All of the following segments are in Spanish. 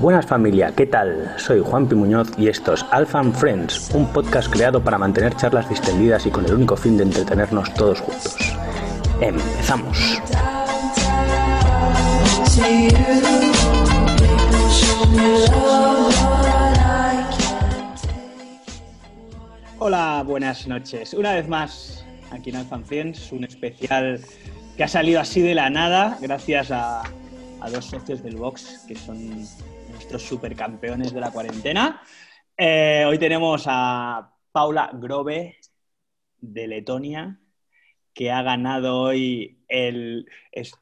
Buenas familia, ¿qué tal? Soy Juan Muñoz y esto es Alpha Friends, un podcast creado para mantener charlas distendidas y con el único fin de entretenernos todos juntos. Empezamos. Hola, buenas noches. Una vez más aquí en Alpha Friends, un especial que ha salido así de la nada gracias a, a dos socios del box que son nuestros supercampeones de la cuarentena. Eh, hoy tenemos a Paula Grove de Letonia, que ha ganado hoy el...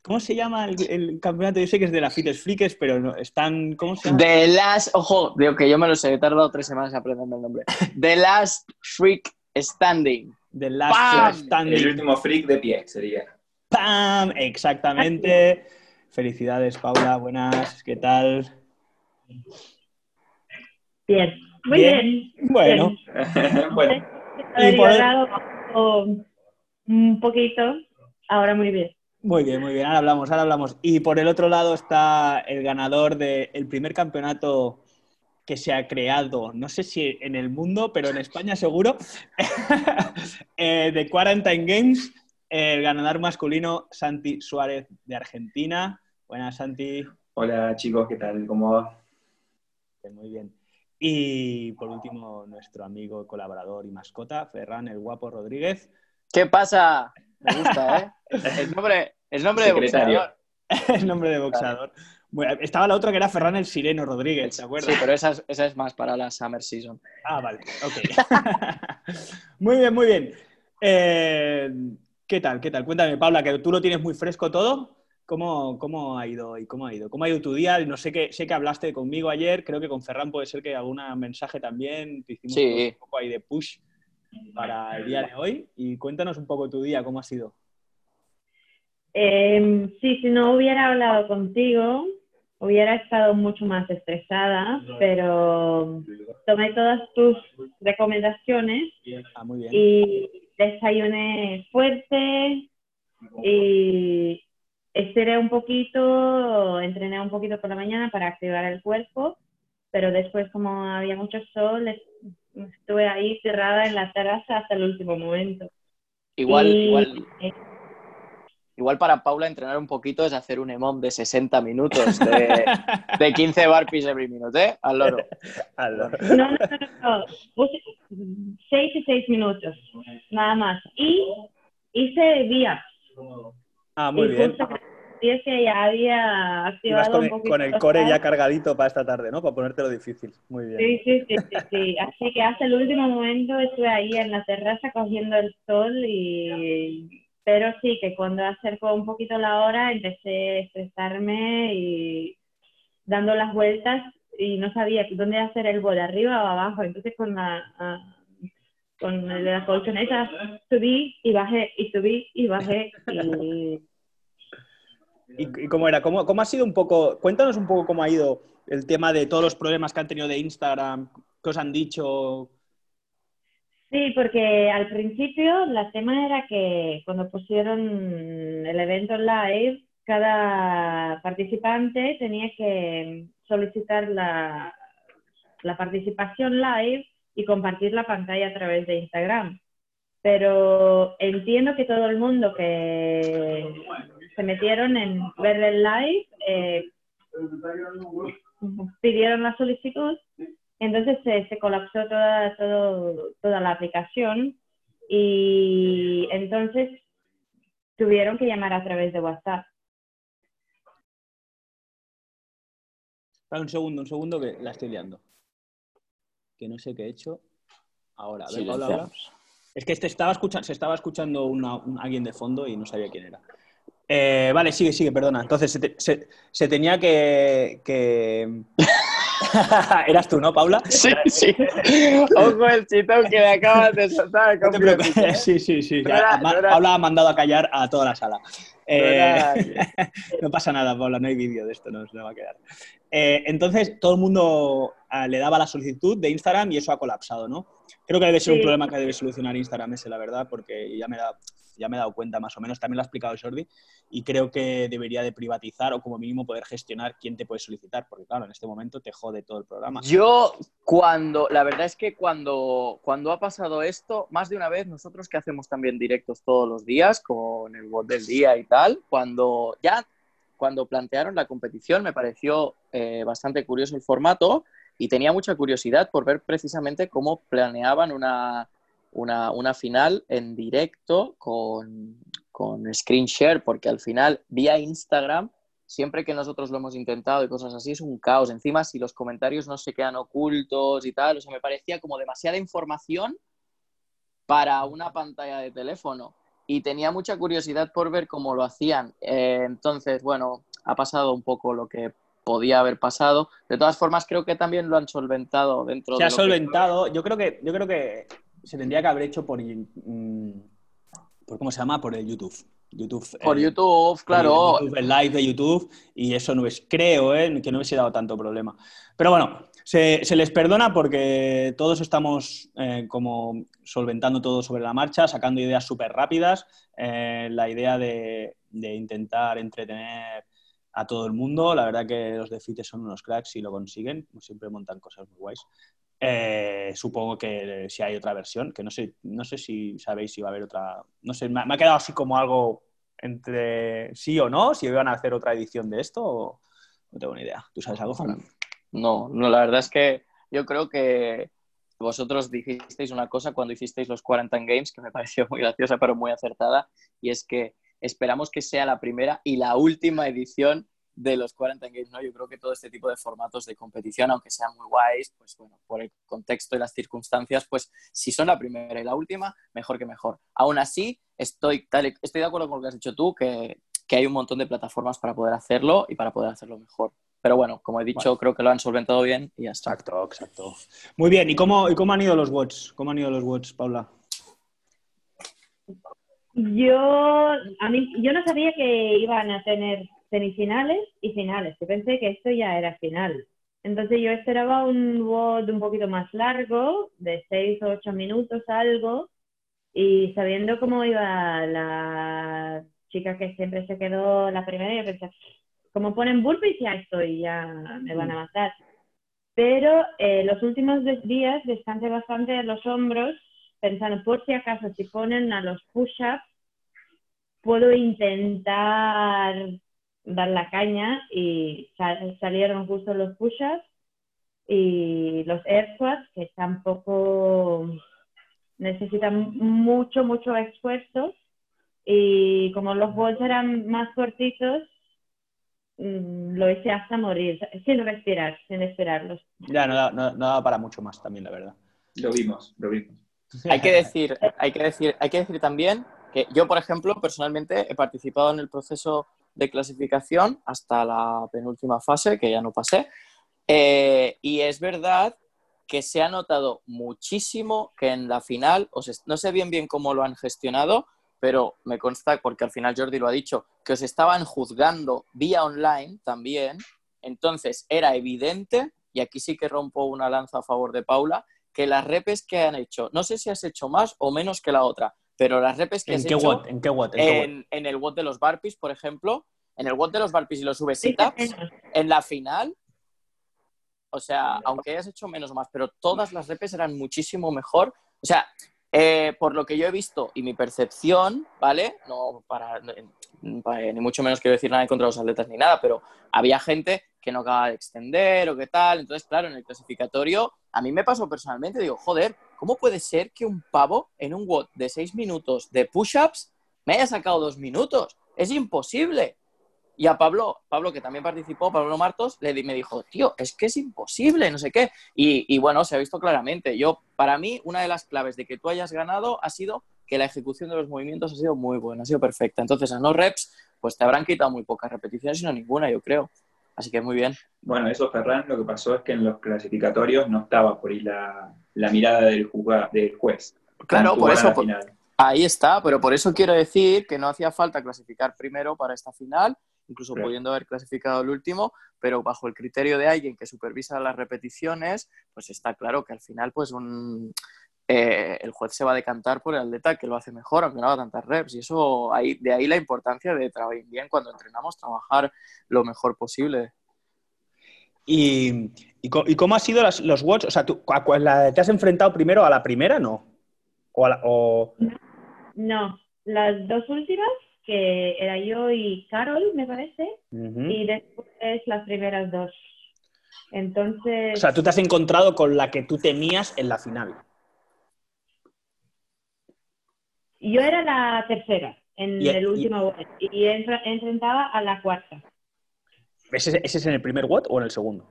¿Cómo se llama el, campeonato? Yo sé que es de la Fites Freaks, pero no, están... ¿Cómo se llama? The Last... Ojo, digo que yo me lo sé, he tardado tres semanas aprendiendo el nombre. The Last Freak Standing. The Last Standing. El último freak de pie sería. ¡Pam! Exactamente. Felicidades, Paula. Buenas. ¿Qué tal? Bien. Muy bien. Bueno. bueno. Y por... un poquito. Ahora muy bien. Muy bien, muy bien. Ahora hablamos, ahora hablamos. Y por el otro lado está el ganador del primer campeonato que se ha creado, no sé si en el mundo, pero en España seguro, eh, de Quarantine Games, el ganador masculino Santi Suárez de Argentina. Buenas, Santi. Hola, chicos, ¿qué tal? ¿Cómo va? Muy bien. Y por último, nuestro amigo, colaborador y mascota, Ferran el Guapo Rodríguez. ¿Qué pasa? Me gusta, ¿eh? Es nombre, nombre de boxeador. es nombre de boxeador. Bueno, estaba la otra que era Ferran el Sireno Rodríguez, ¿te acuerdas? Sí, pero esa es, esa es más para la Summer Season. Ah, vale, ok. muy bien, muy bien. Eh, ¿Qué tal? ¿Qué tal? Cuéntame, Paula, que tú lo tienes muy fresco todo. ¿Cómo, ¿Cómo, ha ido y cómo ha ido? ¿Cómo ha ido tu día? No sé que sé que hablaste conmigo ayer, creo que con Ferran puede ser que algún mensaje también, te hicimos sí. un poco ahí de push para el día de hoy. Y cuéntanos un poco tu día, ¿cómo ha sido? Eh, sí, si no hubiera hablado contigo, hubiera estado mucho más estresada, pero tomé todas tus recomendaciones ah, muy bien. y desayuné fuerte y estiré un poquito, entrené un poquito por la mañana para activar el cuerpo, pero después como había mucho sol, estuve ahí cerrada en la terraza hasta el último momento. Igual, Y- igual, igual para Paula entrenar un poquito es hacer un EMOM de 60 minutos, de, de 15 burpees every minute, ¿eh? Al loro. Aló. No, no, no, no, no. Puse seis y seis minutos, nada más. Y hice días. Ah, muy y bien. justo que que ya había activado con un el, poquito. con el core ya cargadito para esta tarde, ¿no? Para ponértelo difícil. Muy bien. Sí, sí, sí, sí, sí. Así que hasta el último momento estuve ahí en la terraza cogiendo el sol y... Pero sí, que cuando acercó un poquito la hora empecé a estresarme y dando las vueltas y no sabía dónde hacer el bol, arriba o abajo. Entonces con la... ah, con la colchoneta subí y bajé y subí y bajé y ¿Y, cómo era? ¿Cómo, ¿Cómo ha sido un poco? Cuéntanos un poco cómo ha ido el tema de todos los problemas que han tenido de Instagram, qué os han dicho. Sí, porque al principio la tema era que cuando pusieron el evento live, cada participante tenía que solicitar la participación live y compartir la pantalla a través de Instagram. Pero entiendo que todo el mundo que se metieron en ver el live eh, pidieron la solicitud entonces se, se colapsó toda, todo- toda la aplicación y entonces tuvieron que llamar a través de WhatsApp. Espera un segundo, un segundo que la estoy liando. Que no sé qué he hecho. Ahora, a ver. Silenciamos. Es que este estaba escuchando, se estaba escuchando una- un- alguien de fondo y no sabía quién era. Eh, vale, sigue, sigue, perdona. Entonces se, te- se- se tenía que. que... Eras tú, ¿no, Paula? Sí, sí. Ojo el chitón que le acabas de soltar. No te. Sí, sí, sí. No era- Ma- no era- Paula ha mandado a callar a toda la sala. Eh, no pasa nada, Paula, no hay vídeo de esto, no se va a quedar. Eh, entonces, todo el mundo ah, le daba la solicitud de Instagram y eso ha colapsado, ¿no? Creo que debe ser un problema que debe solucionar Instagram ese, la verdad, porque ya me da ya me he dado cuenta más o menos, también lo ha explicado Jordi, y creo que debería de privatizar o como mínimo poder gestionar quién te puede solicitar, porque claro, en este momento te jode todo el programa. Yo, cuando, la verdad es que cuando, cuando ha pasado esto, más de una vez, nosotros que hacemos también directos todos los días con el bot del día y tal, cuando ya, cuando plantearon la competición me pareció eh, bastante curioso el formato y tenía mucha curiosidad por ver precisamente cómo planeaban una, una, una final en directo con, con screen share, porque al final vía Instagram, siempre que nosotros lo hemos intentado y cosas así, es un caos. Encima, si los comentarios no se quedan ocultos y tal, o sea, me parecía como demasiada información para una pantalla de teléfono. Y tenía mucha curiosidad por ver cómo lo hacían. Eh, entonces, bueno, ha pasado un poco lo que podía haber pasado. De todas formas, creo que también lo han solventado dentro Se de ha que- solventado, yo creo que, yo creo que se tendría que haber hecho por, mm, por ¿cómo se llama? Por el YouTube. YouTube Por eh, YouTube, por claro. YouTube, el live de YouTube, y eso no es, creo, ¿eh? que no hubiese dado tanto problema. Pero bueno, se, se les perdona porque todos estamos eh, como solventando todo sobre la marcha, sacando ideas súper rápidas. Eh, la idea de, de intentar entretener a todo el mundo. La verdad que los de FITE son unos cracks y lo consiguen. Siempre montan cosas muy guays. Eh, supongo que si hay otra versión, que no sé, no sé si sabéis si va a haber otra. No sé, me, me ha quedado así como algo entre sí o no, si iban a hacer otra edición de esto no tengo ni idea. ¿Tú sabes algo, Fernando? No, no, la verdad es que yo creo que vosotros dijisteis una cosa cuando hicisteis los Quarantine Games que me pareció muy graciosa pero muy acertada y es que esperamos que sea la primera y la última edición de los Quarantine Games, ¿no? Yo creo que todo este tipo de formatos de competición, aunque sean muy guays, pues bueno, por el contexto y las circunstancias, pues si son la primera y la última, mejor que mejor. Aún así, estoy, tal- estoy de acuerdo con lo que has dicho tú, que, que hay un montón de plataformas para poder hacerlo y para poder hacerlo mejor. Pero bueno, como he dicho, creo que lo han solventado bien y ya está. Exacto, exacto. Muy bien, ¿y cómo, y cómo han ido los watts? ¿Cómo han ido los watts, Paula? Yo, a mí, yo no sabía que iban a tener semifinales y finales. Yo pensé que esto ya era final. Entonces yo esperaba un WOD un poquito más largo, de 6 o 8 minutos algo, y sabiendo cómo iba la chica que siempre se quedó la primera, yo pensé, como ponen burpees ya estoy, ya me van a matar. Pero eh, los últimos días descansé bastante los hombros, pensando por si acaso si ponen a los push-ups, puedo intentar dar la caña y sal- salieron justo los push-ups y los air squats que tampoco necesitan mucho, mucho esfuerzo y como los balls eran más cortitos, mm, lo hice hasta morir, sin respirar, sin esperarlos. Ya, no, no, no daba para mucho más también, la verdad. Lo vimos, lo vimos. Hay que decir, hay que decir, hay que decir también que yo, por ejemplo, personalmente he participado en el proceso de clasificación hasta la penúltima fase, que ya no pasé, Eh, y es verdad que se ha notado muchísimo que en la final, os no sé bien bien cómo lo han gestionado, pero me consta, porque al final Jordi lo ha dicho, que os estaban juzgando vía online también, entonces era evidente, y aquí sí que rompo una lanza a favor de Paula, que las repes que han hecho, no sé si has hecho más o menos que la otra, pero las repes que ¿En has qué hecho watt? ¿En qué watt? ¿En qué watt? en, en el WOD de los Barpees, por ejemplo, en el WOD de los Barpees y los V-Sit-Ups, en la final, o sea, aunque hayas hecho menos o más, pero todas las repes eran muchísimo mejor. O sea, eh, por lo que yo he visto y mi percepción, ¿vale? No para, para- ni mucho menos quiero decir nada contra los atletas ni nada, pero había gente que no acababa de extender o qué tal. Entonces, claro, en el clasificatorio, a mí me pasó personalmente, digo, joder, ¿cómo puede ser que un pavo en un WOD de seis minutos de push-ups me haya sacado dos minutos? Es imposible. Y a Pablo, Pablo que también participó, Pablo Martos, le di- me dijo, tío, es que es imposible, no sé qué. Y, y bueno, se ha visto claramente. Yo, para mí, una de las claves de que tú hayas ganado ha sido que la ejecución de los movimientos ha sido muy buena, ha sido perfecta. Entonces, a no reps, pues te habrán quitado muy pocas repeticiones, sino ninguna, yo creo. Así que muy bien. Bueno, eso, Ferran, lo que pasó es que en los clasificatorios no estaba por ahí la, la mirada del, juzga- del juez. Claro, por eso, por-. Ahí está, pero por eso quiero decir que no hacía falta clasificar primero para esta final, incluso Claro. pudiendo haber clasificado el último, pero bajo el criterio de alguien que supervisa las repeticiones, pues está claro que al final, pues un eh, el juez se va a decantar por el atleta que lo hace mejor, aunque no haga tantas reps. Y eso, ahí, de ahí la importancia de trabajar bien cuando entrenamos, trabajar lo mejor posible. ¿Y, y, cómo han sido los watch? O sea, ¿tú, ¿te has enfrentado primero a la primera, no? O, No, las dos últimas, que era yo y Carol, me parece, y después las primeras dos. Entonces... O sea, tú te has encontrado con la que tú temías en la final. Yo era la tercera en el último y, y enfrentaba a la cuarta. ¿Ese, es en el primer WOT o en el segundo?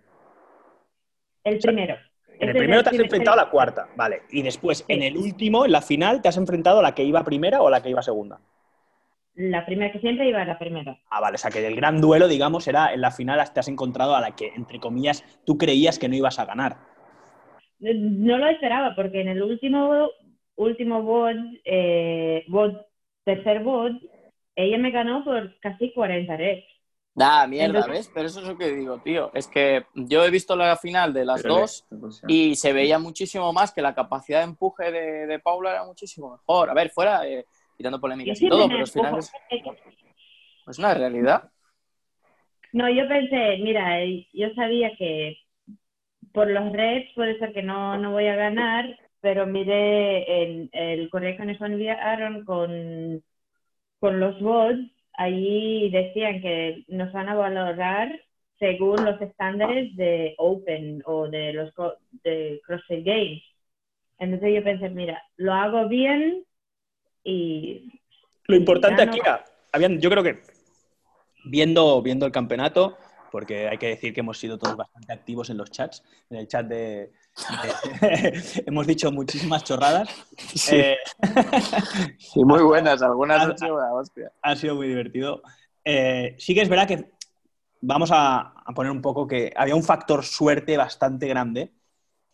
El primero. En el primero te has enfrentado a la cuarta, vale. Y después, en el último, en la final, ¿te has enfrentado a la que iba primera o a la que iba segunda? La primera, que siempre iba a la primera. Ah, vale. O sea, que el gran duelo, digamos, era en la final te has encontrado a la que, entre comillas, tú creías que no ibas a ganar. No lo esperaba, porque en el último, último bot, eh, tercer bot, ella me ganó por casi 40 reps. Da, mierda, ¿ves? Pero eso es lo que digo, tío. Es que yo he visto la final de las dos y se veía muchísimo más que la capacidad de empuje de, Paula era muchísimo mejor. A ver, fuera, eh, quitando polémicas y todo, pero al final es, es una realidad. No, yo pensé, mira, yo sabía que por los reps puede ser que no, no voy a ganar, pero miré el, el correo que nos enviaron con, con los bots allí decían que nos van a valorar según los estándares de Open o de los de CrossFit Games. Entonces yo pensé, mira, lo hago bien y... Lo importante aquí era, habían, yo creo que viendo, viendo el campeonato, porque hay que decir que hemos sido todos bastante activos en los chats, en el chat de... hemos dicho muchísimas chorradas. Sí, eh, muy buenas, algunas han sido hostia. Ha sido muy divertido. Eh, sí que es verdad que vamos a, poner un poco que había un factor suerte bastante grande,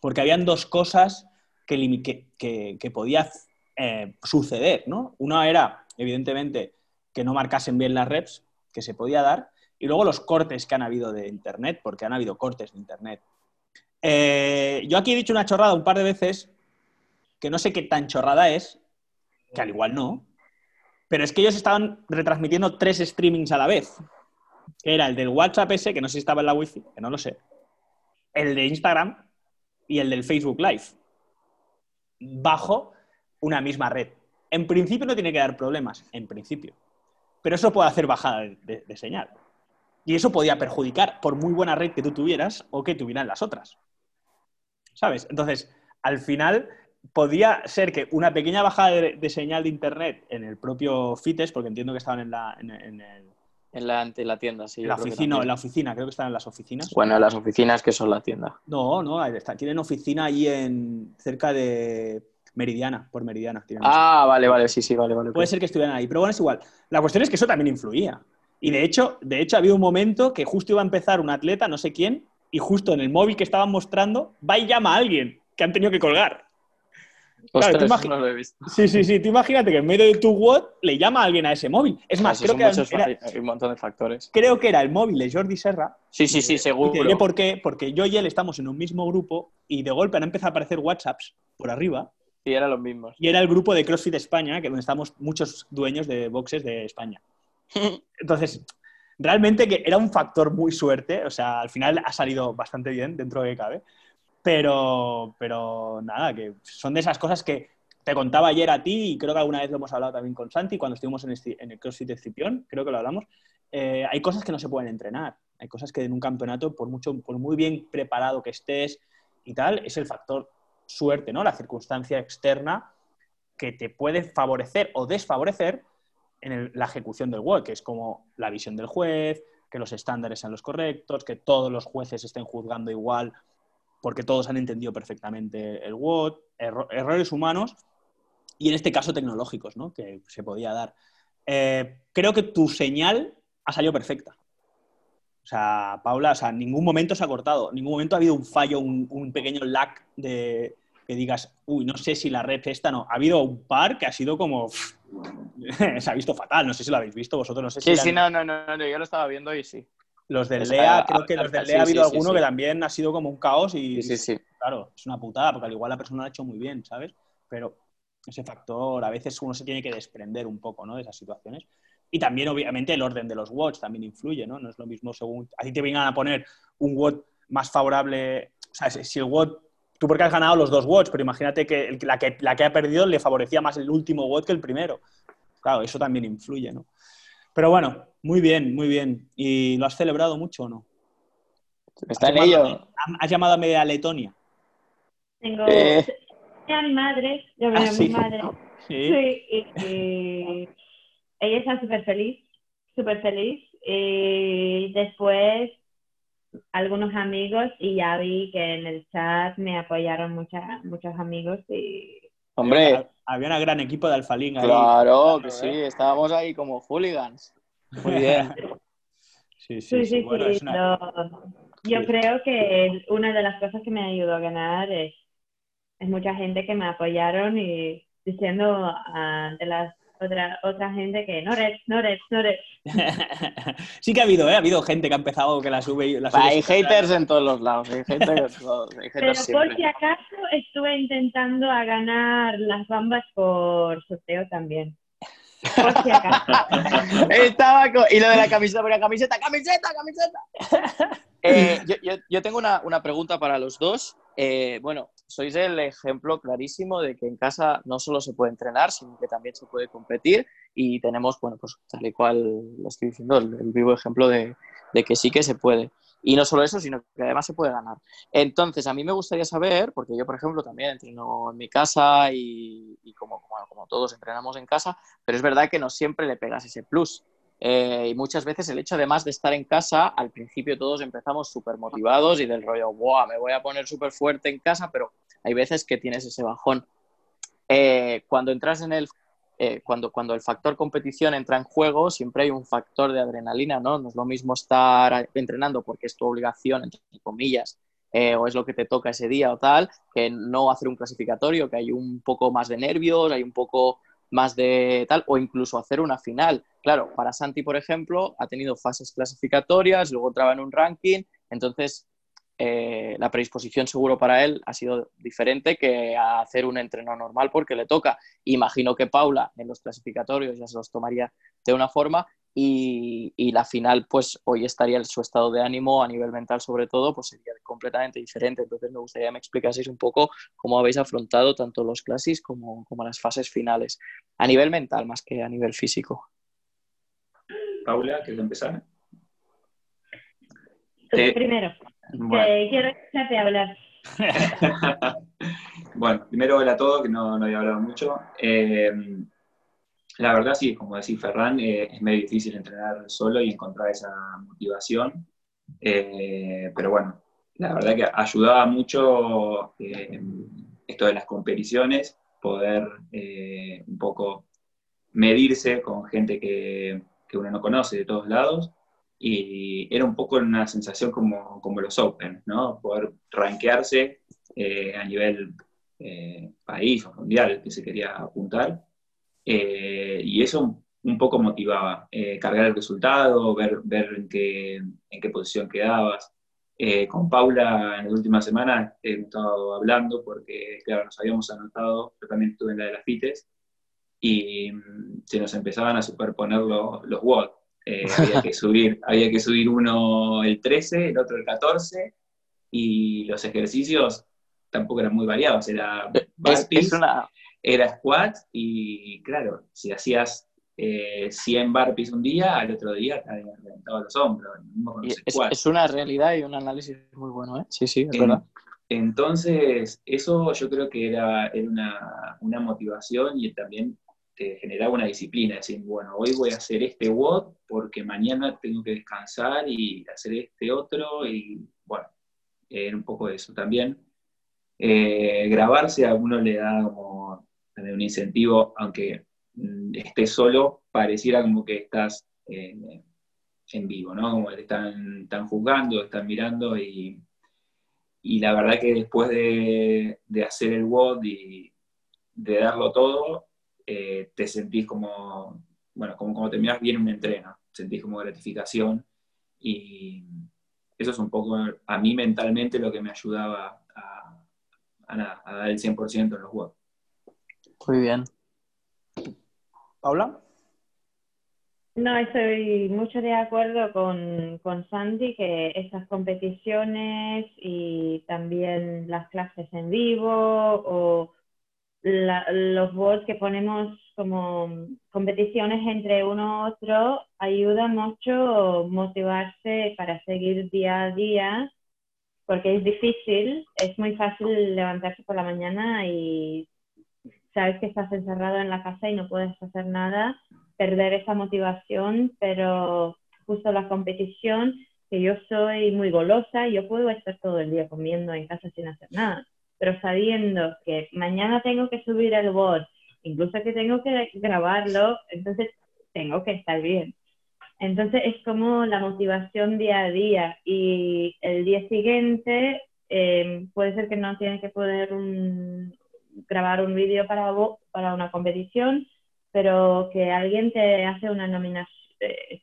porque habían dos cosas que, que, que, podía eh, suceder, ¿no? Una era, evidentemente, que no marcasen bien las reps, que se podía dar, y luego los cortes que han habido de Internet, porque han habido cortes de Internet. Eh, yo aquí he dicho una chorrada un par de veces, que no sé qué tan chorrada es, que al igual no, pero es que ellos estaban retransmitiendo tres streamings a la vez. era el del WhatsApp ese, que no sé si estaba en la Wi-Fi, que no lo sé, el de Instagram y el del Facebook Live, bajo una misma red. En principio no tiene que dar problemas, en principio. Pero eso puede hacer bajada de señal. Y eso podía perjudicar por muy buena red que tú tuvieras o que tuvieran las otras. ¿Sabes? Entonces, al final podía ser que una pequeña bajada de, señal de internet en el propio FITES, porque entiendo que estaban en la, en, el, en la, en la, tienda, sí. La oficina, en la oficina, creo que están en las oficinas. Bueno, las oficinas que son la tienda. No, no, tienen oficina ahí en cerca de Meridiana, por Meridiana. Ah, vale, vale, sí, sí, vale, vale. Puede ser que estuvieran ahí, pero bueno, es igual. La cuestión es que eso también influía. Y de hecho, de hecho, había un momento que justo iba a empezar un atleta, no sé quién, y justo en el móvil que estaban mostrando, va y llama a alguien que han tenido que colgar. no lo he visto. Sí, sí, sí. Tú imagínate que en medio de tu WOD le llama a alguien a ese móvil. Es más, creo que era, hay un montón de factores. Creo que era el móvil de Jordi Serra. Sí, sí, sí, seguro. Y por qué. Porque yo y él estamos en un mismo grupo y de golpe han empezado a aparecer WhatsApps por arriba. Y eran los mismos. Y era el grupo de CrossFit España, que donde estamos muchos dueños de boxes de España. Entonces, realmente que era un factor muy suerte, o sea, al final ha salido bastante bien dentro de que cabe, pero, pero nada, que son de esas cosas que te contaba ayer a ti y creo que alguna vez lo hemos hablado también con Santi cuando estuvimos en, el CrossFit de Cipión, creo que lo hablamos, eh, hay cosas que no se pueden entrenar, hay cosas que en un campeonato, por, mucho, por muy bien preparado que estés y tal, es el factor suerte, ¿no? La circunstancia externa que te puede favorecer o desfavorecer en la ejecución del WOD, que es como la visión del juez, que los estándares sean los correctos, que todos los jueces estén juzgando igual porque todos han entendido perfectamente el WOD, errores humanos y en este caso tecnológicos, ¿no? que se podía dar. Eh, creo que tu señal ha salido perfecta. O sea, Paula, o sea, en ningún momento se ha cortado, en ningún momento ha habido un fallo, un, pequeño lag de que digas, uy, no sé si la red esta no. Ha habido un par que ha sido como, se ha visto fatal, no sé si lo habéis visto vosotros, no sé si... Sí, sí, no, no, no, yo lo estaba viendo y sí. Los del LEA, creo que los del LEA ha habido alguno que también ha sido como un caos y... Sí, sí, Claro, es una putada, porque al igual la persona lo ha hecho muy bien, ¿sabes? pero ese factor a veces uno se tiene que desprender un poco ¿no? de esas situaciones. Y también, obviamente, el orden de los watts también influye, ¿no? No es lo mismo según a ti te vengan a poner un watt más favorable, o sea, si el watt, tú porque has ganado los dos watts, pero imagínate que la, que la que ha perdido le favorecía más el último watt que el primero. Claro, eso también influye, ¿no? Pero bueno, muy bien, muy bien. ¿Y lo has celebrado mucho o no? Está en ello. ¿Has llamado a media Letonia? Tengo eh. a mi madre, yo veo Ah, a sí. mi madre. Sí. Sí, y, y ella está súper feliz, súper feliz. Y después algunos amigos y ya vi que en el chat me apoyaron mucha- muchos amigos y Hombre, Había un gran equipo de Alfalín ahí. claro que sí, estábamos ahí como hooligans. Muy bien. Sí, sí, sí, sí. sí, Bueno, sí, una- lo- yo sí. creo que una de las cosas que me ayudó a ganar es, es mucha gente que me apoyaron y diciendo ante las otra, otra gente que no red, no red, no red. sí que ha habido, ¿eh? Ha habido gente que ha empezado que la sube y la sube Hay haters en todos los lados, hay haters, en todos, hay Pero haters por si acaso estuve intentando a ganar las bambas por sorteo también. Por si acaso. Estaba Y lo de la camiseta, ponía camiseta, camiseta, camiseta. Eh, yo, yo- yo tengo una, una pregunta para los dos. Eh, bueno, sois el ejemplo clarísimo de que en casa no solo se puede entrenar, sino que también se puede competir. Y tenemos, bueno, pues tal y cual lo estoy diciendo, el, vivo ejemplo de, de que sí que se puede. Y no solo eso, sino que además se puede ganar. Entonces, a mí me gustaría saber, porque yo, por ejemplo, también entreno en mi casa y, como, como todos entrenamos en casa, pero es verdad que no siempre le pegas ese plus. Eh, y muchas veces el hecho, además de estar en casa, al principio todos empezamos súper motivados y del rollo, ¡buah! Me voy a poner súper fuerte en casa, pero hay veces que tienes ese bajón. Eh, cuando entras en el. eh, cuando, cuando el factor competición entra en juego, siempre hay un factor de adrenalina, ¿no? No es lo mismo estar entrenando porque es tu obligación, entre comillas, eh, o es lo que te toca ese día o tal, que no hacer un clasificatorio, que hay un poco más de nervios, hay un poco más de tal, o incluso hacer una final. Claro, para Santi, por ejemplo, ha tenido fases clasificatorias, luego entraba en un ranking, entonces eh, la predisposición seguro para él ha sido diferente que a hacer un entreno normal porque le toca. Imagino que Paula en los clasificatorios ya se los tomaría de una forma y, y la final, pues hoy estaría en su estado de ánimo a nivel mental sobre todo, pues sería completamente diferente. Entonces me gustaría que me explicaseis un poco cómo habéis afrontado tanto los clasis como, como las fases finales, a nivel mental más que a nivel físico. Paula, ¿quieres empezar? Tú Eh, primero, Bueno. que quiero escucharte hablar. bueno, primero hola a todos, que no, no había hablado mucho. Eh, la verdad, sí, como decía Ferran, eh, es medio difícil entrenar solo y encontrar esa motivación. Eh, pero bueno, la verdad que ayudaba mucho eh, esto de las competiciones, poder eh, un poco medirse con gente que, que uno no conoce de todos lados y era un poco una sensación como, como los Open, ¿no? Poder rankearse eh, a nivel eh, país o mundial que se quería apuntar. Eh, y eso un, poco motivaba, eh, cargar el resultado, ver, ver en, qué, en qué posición quedabas. Eh, con Paula en las últimas semanas he estado hablando porque, claro, nos habíamos anotado, yo también estuve en la de las FITES, y mm, se nos empezaban a superponer los, los WOD. Eh, había, que subir, había que subir uno el 13, el otro el 14, y los ejercicios tampoco eran muy variados, era Es, burpees, es una, era squat, y claro, si hacías eh, 100 burpees un día, al otro día te habían reventado los hombros, los es, es una realidad y un análisis muy bueno, ¿eh? Sí, sí, es En- verdad. Entonces, eso yo creo que era, era una, una motivación y también te generaba una disciplina, decir, bueno, hoy voy a hacer este WOD porque mañana tengo que descansar y hacer este otro, y bueno, era un poco eso también. Eh, grabarse a uno le da como un incentivo, aunque mm, estés solo, pareciera como que estás eh, en vivo, ¿no? Como están, están juzgando, están mirando y, y la verdad que después de, de hacer el WOD y de darlo todo, eh, te sentís como, bueno, como cuando terminás bien un entreno, sentís como gratificación y eso es un poco a mí mentalmente lo que me ayudaba a, a nada, a dar el 100% en los WOD. Muy bien. ¿Paula? No, estoy mucho de acuerdo con, con Sandy que esas competiciones y también las clases en vivo o la- los bots que ponemos como competiciones entre uno y otro ayuda mucho motivarse para seguir día a día porque es difícil, es muy fácil levantarse por la mañana y sabes que estás encerrado en la casa y no puedes hacer nada, perder esa motivación, pero justo la competición, que yo soy muy golosa, yo puedo estar todo el día comiendo en casa sin hacer nada, pero sabiendo que mañana tengo que subir el bot, incluso que tengo que grabarlo, entonces tengo que estar bien. Entonces es como la motivación día a día y el día siguiente eh, puede ser que no tienes que poder un- grabar un vídeo para, para una competición, pero que alguien te hace una nominación,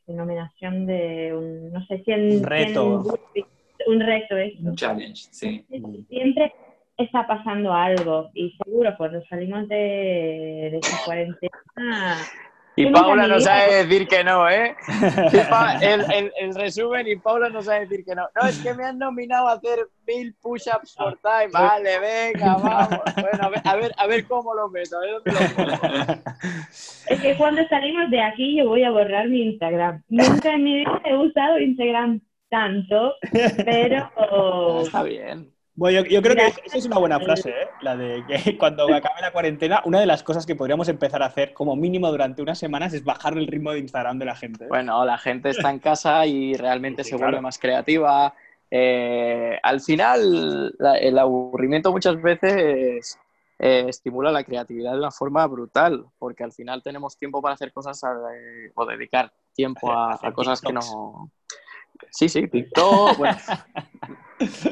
nominación de un, no sé, 100, Un reto. 100 un reto eso Un challenge, sí. siempre está pasando algo y seguro cuando salimos de, de esta cuarentena Y Paula no sabe decir que no, ¿eh? El, el- el resumen y Paula no sabe decir que no. No, es que me han nominado a hacer mil push-ups por time. Vale, venga, vamos. Bueno, a ver, a ver, a ver cómo lo meto. A ver dónde lo pongo. es que cuando salimos de aquí yo voy a borrar mi Instagram nunca en mi vida he usado Instagram tanto pero Está bien. Bueno, yo, yo creo que esa es una buena frase, ¿eh? La de que cuando acabe la cuarentena, una de las cosas que podríamos empezar a hacer como mínimo durante unas semanas es bajar el ritmo de Instagram de la gente. ¿eh? Bueno, la gente está en casa y realmente Sí, se claro. vuelve más creativa. Eh, al final, la- el aburrimiento muchas veces eh, estimula la creatividad de una forma brutal, porque al final tenemos tiempo para hacer cosas eh, o dedicar tiempo a, Hacer a cosas que TikToks. Sí, sí, TikTok. bueno.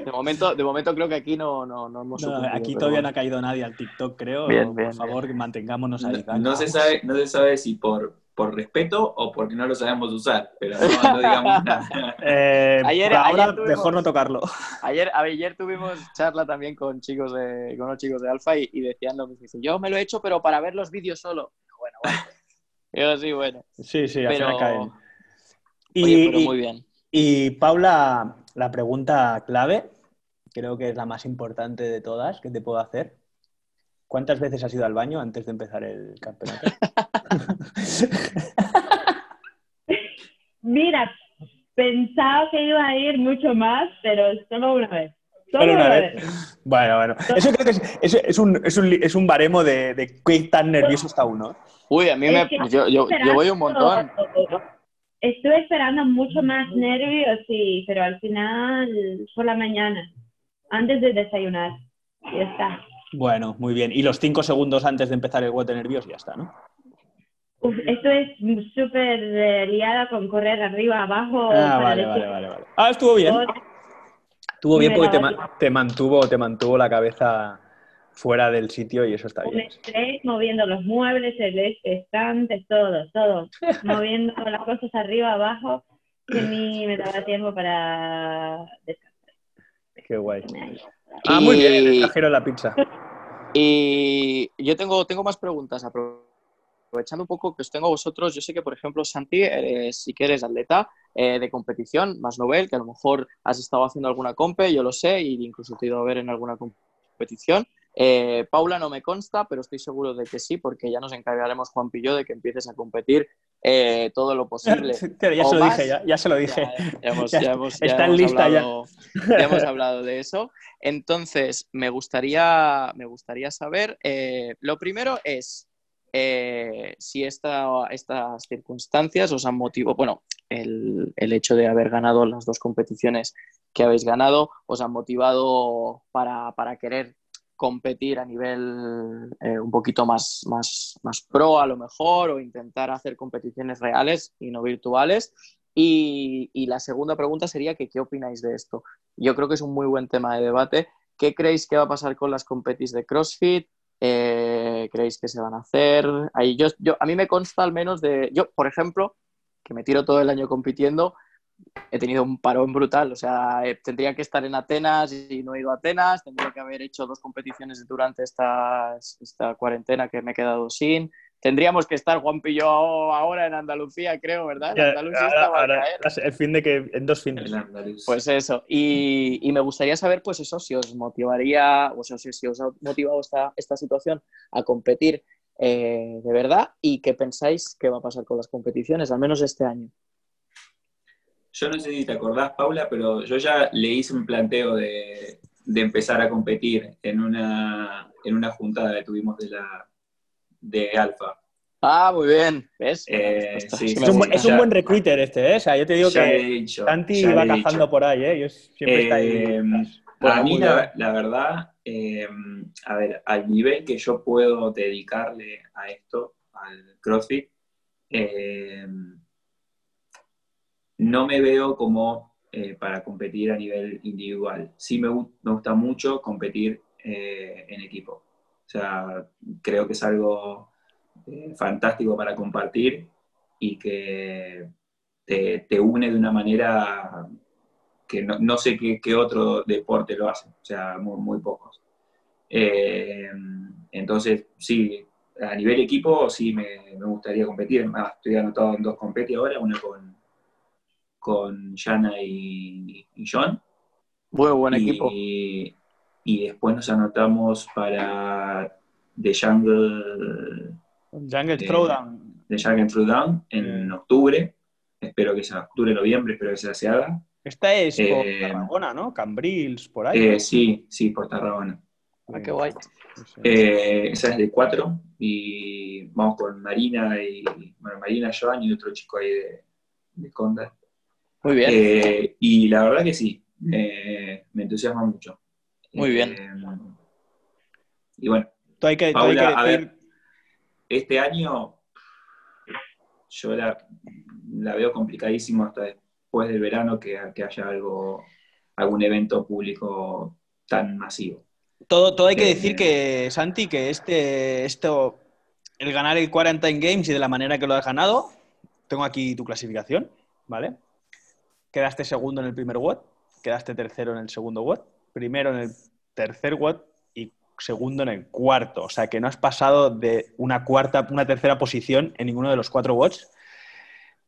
De momento, de momento creo que aquí no, no, no hemos No, aquí todavía bueno. no ha caído nadie al TikTok, creo. Bien, bien, Por favor, mantengámonos ahí. No, no se sabe, no se sabe si por, por respeto o porque no lo sabemos usar, pero no, no digamos nada. Eh, Ayer- ahora, ayer tuvimos- mejor no tocarlo. Ayer, ayer tuvimos charla también con chicos de, con unos chicos de Alfa y, y decían lo mismo. Yo me lo he hecho, pero para ver los vídeos solo. Bueno, bueno. Yo sí, bueno. Sí, sí, al Pero, final caen. Y, oye, pero y- muy bien. Y, Paula, la pregunta clave, creo que es la más importante de todas que te puedo hacer. ¿Cuántas veces has ido al baño antes de empezar el campeonato? mira pensaba que iba a ir mucho más pero solo una vez solo, una una vez. vez Bueno, bueno. Eso creo que es, es- es un, es, un, li- es un baremo de, de qué tan nervioso está uno. Uy, a mí me, yo, yo, yo voy un montón. Estuve esperando mucho más nervios, sí, pero al final por la mañana, antes de desayunar. y Ya está. Bueno, muy bien. Y los cinco segundos antes de empezar el bote nervioso ya está, ¿no? Uf, esto es súper eh, liada con correr arriba, abajo. Ah, vale, vale, vale, vale. Ah, estuvo bien. Estuvo bien porque te, la ma- te mantuvo, te mantuvo la cabeza fuera del sitio y eso está Un bien. estrés moviendo los muebles, el estante, todo, todo. moviendo las cosas arriba, abajo, que ni me daba tiempo para descansar. Qué guay. Ah, muy bien, Y- trajeron la pizza. Y yo tengo, tengo más preguntas. Aprovechando un poco que os tengo a vosotros, yo sé que, por ejemplo, Santi, eres, sí que eres atleta eh, de competición, más novel, que a lo mejor has estado haciendo alguna compe, yo lo sé, e incluso te he ido a ver en alguna competición. Eh, Paula no me consta, pero estoy seguro de que sí, porque ya nos encargaremos, Juan Pillo, de que empieces a competir eh, todo lo posible. Pero ya se lo dije, ya, ya se lo dije. Ya, está hemos lista ya. hablado, ya hemos hablado de eso. Entonces, me gustaría, me gustaría saber, eh, lo primero es si esta- estas circunstancias os han motivado, bueno, el, el hecho de haber ganado las dos competiciones que habéis ganado, os han motivado para, para querer competir a nivel eh, un poquito más, más, más pro a lo mejor o intentar hacer competiciones reales y no virtuales. Y, y la segunda pregunta sería que qué opináis de esto. Yo creo que es un muy buen tema de debate. ¿Qué creéis que va a pasar con las competis de CrossFit? Eh, ¿Creéis que se van a hacer? Ahí yo, yo, a mí me consta al menos de... Yo, por ejemplo, que me tiro todo el año compitiendo, he tenido un parón brutal. O sea, eh, tendría que estar en Atenas y no he ido a Atenas. Tendría que haber hecho dos competiciones durante esta, esta cuarentena que me he quedado sin. Tendríamos que estar Juan Pillo ahora en Andalucía, creo, ¿verdad? En Andalucía ahora, el fin de que en dos fines. Pues eso. Y, y, me gustaría saber, pues eso, si os motivaría, o sea, si, os ha motivado esta, esta situación a competir eh, de verdad y qué pensáis que va a pasar con las competiciones, al menos este año. Yo no sé si te acordás, Paula, pero yo ya le hice un planteo de, empezar a competir en una, en una juntada que tuvimos de la de Alfa. Ah, muy bien. ¿Ves? Eh, es, un, buen recruiter este, ¿eh? O sea, yo te digo que Santi va cazando por ahí, ¿eh? Yo siempre está ahí. Eh, a mí, la, la, verdad, eh, a ver, al nivel que yo puedo dedicarle a esto, al CrossFit, no me veo como eh, para competir a nivel individual. Sí me, me gusta mucho competir eh, en equipo. O sea, creo que es algo eh, fantástico para compartir y que te, une de una manera que no, sé qué, otro deporte lo hace, o sea, muy, pocos. entonces, sí, a nivel equipo sí me, gustaría competir. estoy anotado en dos competiciones ahora, una con con Jana y, John. Muy buen equipo. Y después nos anotamos para The Jungle. Jungle eh, Throwdown. The Jungle Throwdown en octubre. Espero que sea octubre, noviembre, espero que sea se haga. Esta es por eh, Tarragona, ¿no? Cambrils, por ahí. Eh, sí, sí, por Tarragona. Ah, qué guay. esa es de cuatro y vamos con Marina y bueno, Marina, Joan y otro chico ahí de, de Conda. Muy bien. Eh, y la verdad que sí, me entusiasma mucho. Muy bien. Eh, y bueno, hay que, a ver, este año yo la, veo complicadísimo hasta después del verano que, haya algo, algún evento público tan masivo. Todo, todo hay que decir que, Santi, que este, esto, el ganar el Quarantine Games y de la manera que lo has ganado, tengo aquí tu clasificación, ¿vale? Quedaste segundo en el primer WOD, quedaste tercero en el segundo WOD, primero en el tercer WOD y segundo en el cuarto. O sea que no has pasado de una cuarta, una tercera posición en ninguno de los cuatro WODs.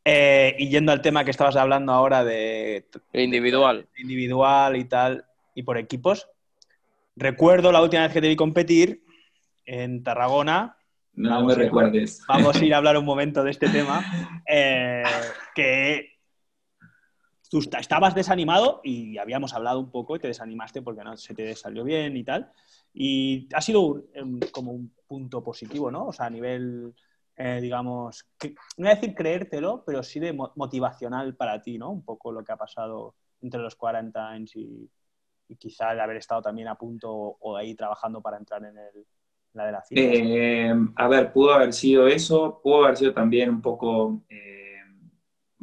Eh, y yendo al tema que estabas hablando ahora de individual. individual y tal, y por equipos, recuerdo la última vez que te vi competir en Tarragona. No me recuerdes. Vamos a ir a hablar un momento de este tema. Eh, que tú estabas desanimado y habíamos hablado un poco y te desanimaste porque no se te salió bien y tal. Y ha sido como un punto positivo, ¿no? O sea, a nivel, eh, digamos, no voy a decir creértelo, pero sí de motivacional para ti, ¿no? Un poco lo que ha pasado entre los 40 años y, quizá el haber estado también a punto o ahí trabajando para entrar en, el, la de la cita. Eh, a ver, pudo haber sido eso, pudo haber sido también un poco... Eh,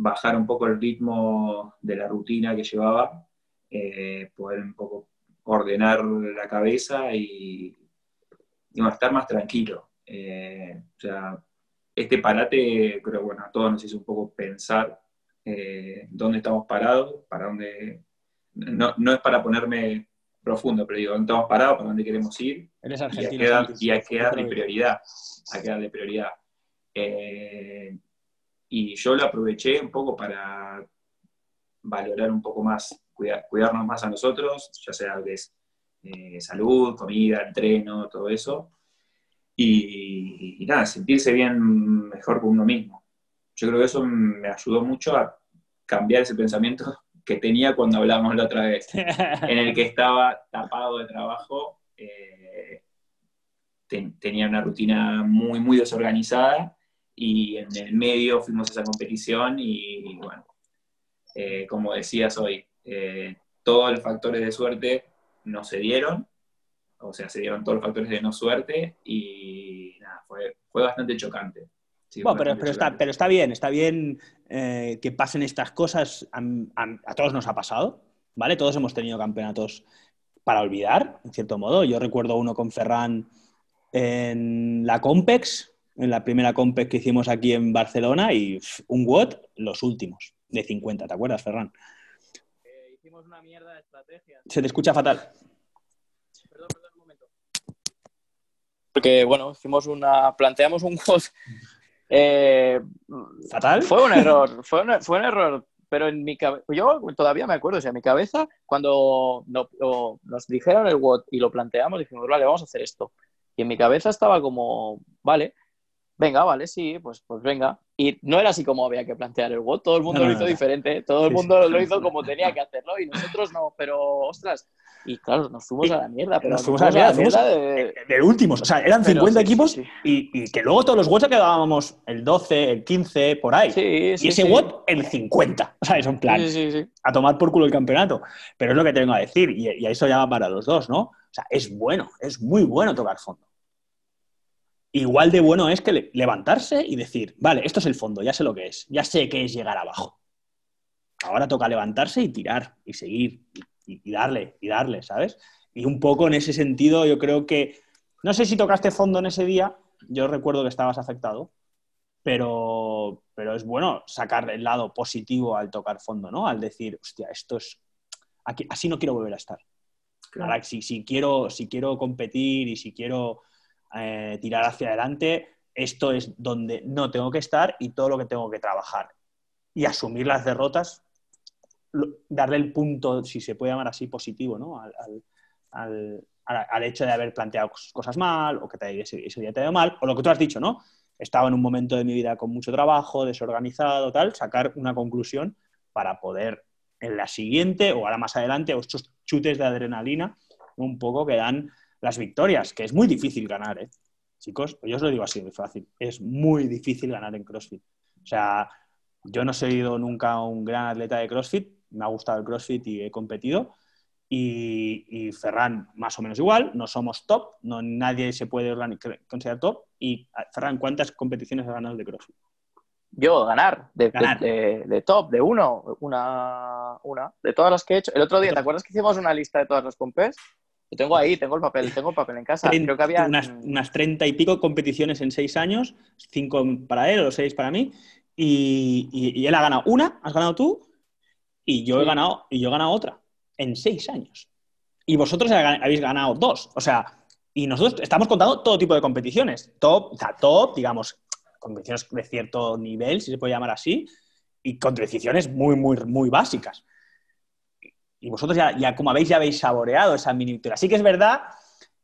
bajar un poco el ritmo de la rutina que llevaba, eh, poder un poco ordenar la cabeza y, estar más tranquilo. Eh, o sea, este parate, creo, bueno, a todos nos hizo un poco pensar eh, dónde estamos parados, para dónde... No, es para ponerme profundo, pero digo, dónde estamos parados, para dónde queremos ir. Eres argentino. Y hay que, darle prioridad. Hay que darle prioridad. Y yo lo aproveché un poco para valorar un poco más, cuidarnos más a nosotros, ya sea que es eh, salud, comida, entreno, todo eso. Y, nada, sentirse bien mejor con uno mismo. Yo creo que eso me ayudó mucho a cambiar ese pensamiento que tenía cuando hablábamos la otra vez, en el que estaba tapado de trabajo, eh, tenía una rutina muy, muy desorganizada y en el medio fuimos a esa competición y bueno, eh, como decías hoy, eh, todos los factores de suerte no se dieron, o sea, se dieron todos los factores de no suerte y nada, fue, fue bastante chocante. bueno, pero, pero, está, pero está bien, está bien eh, que pasen estas cosas, a, todos nos ha pasado, ¿vale? Todos hemos tenido campeonatos para olvidar, en cierto modo. Yo recuerdo uno con Ferran en la Compex, en la primera compet que hicimos aquí en Barcelona y un WOT los últimos. de 50, ¿te acuerdas, Ferran? Eh, hicimos una mierda de estrategia. Se te escucha fatal. Perdón, perdón, un momento. Porque, bueno, hicimos una... Planteamos un juego... Eh, ¿Fatal? fue un error, fue un, fue un error, pero en mi cabeza, yo todavía me acuerdo, o sea, en mi cabeza, cuando no- nos dijeron el WOT y lo planteamos, dijimos, vale, vamos a hacer esto. Y en mi cabeza estaba como, vale, venga, vale, sí, pues, pues venga. Y no era así como había que plantear el WOT, todo el mundo No, no, lo hizo no. diferente, todo el mundo lo hizo como tenía que hacerlo y nosotros no, pero ostras. Y claro, nos fuimos a la mierda, pero nos fuimos a la mierda, fuimos de- De últimos, o sea, eran Pero 50 sí, sí, equipos sí. Y, y que luego todos los WOTs quedábamos el 12, el 15, por ahí. Y ese. WOT el 50. O sea, es un plan. Sí, sí, sí. a tomar por culo el campeonato. Pero es lo que te vengo a decir, y, y a eso llama para los dos, ¿no? O sea, es bueno, es muy bueno tocar fondo. Igual de bueno es que le- levantarse y decir, vale, esto es el fondo, ya sé lo que es, ya sé qué es llegar abajo. Ahora toca levantarse y tirar, y seguir, y, y darle, y darle, ¿sabes? Y un poco en ese sentido, yo creo que, no sé si tocaste fondo en ese día, yo recuerdo que estabas afectado, pero, pero es bueno sacar el lado positivo al tocar fondo, ¿no? Al decir, hostia, esto es. Aquí, así no quiero volver a estar. Claro. Ahora, si, si quiero, si quiero competir y si quiero eh, tirar hacia adelante, esto es donde no tengo que estar y todo lo que tengo que trabajar. Y asumir las derrotas, darle el punto, si se puede llamar así, positivo, ¿no? Al, al- al- al- hecho de haber planteado cos- cosas mal o que te, ese, ese día te ha ido mal, o lo que tú has dicho, ¿no? Estaba en un momento de mi vida con mucho trabajo, desorganizado, tal, sacar una conclusión para poder en la siguiente o ahora más adelante, o estos chutes de adrenalina, un poco que dan las victorias, que es muy difícil ganar, ¿eh? Chicos, yo os lo digo así, muy fácil. Es muy difícil ganar en CrossFit. O sea, yo no he sido nunca un gran atleta de CrossFit, me ha gustado el CrossFit y he competido. Y, y Ferran, más o menos igual, no somos top, no, nadie se puede considerar top. Y Ferran, ¿cuántas competiciones has ganado de CrossFit? Yo, ganar, de, de- Ganar. De, de top, de uno, una, una, de todas las que he hecho. El otro día, ¿te acuerdas que hicimos una lista de todas las compes? Yo tengo ahí, tengo el papel, tengo el papel en casa. Creo que había unas, unas 30 y pico competiciones en seis años, cinco para él o seis para mí, y, y- y él ha ganado una, has ganado tú, y yo he ganado, y yo he ganado otra, en seis años. Y vosotros ha- habéis ganado dos. O sea, y nosotros estamos contando todo tipo de competiciones. Top, o sea, top, digamos, competiciones de cierto nivel, si se puede llamar así, y competiciones muy, muy, muy básicas. Y vosotros ya, ya, como habéis, ya habéis saboreado esa mini victoria. Así que es verdad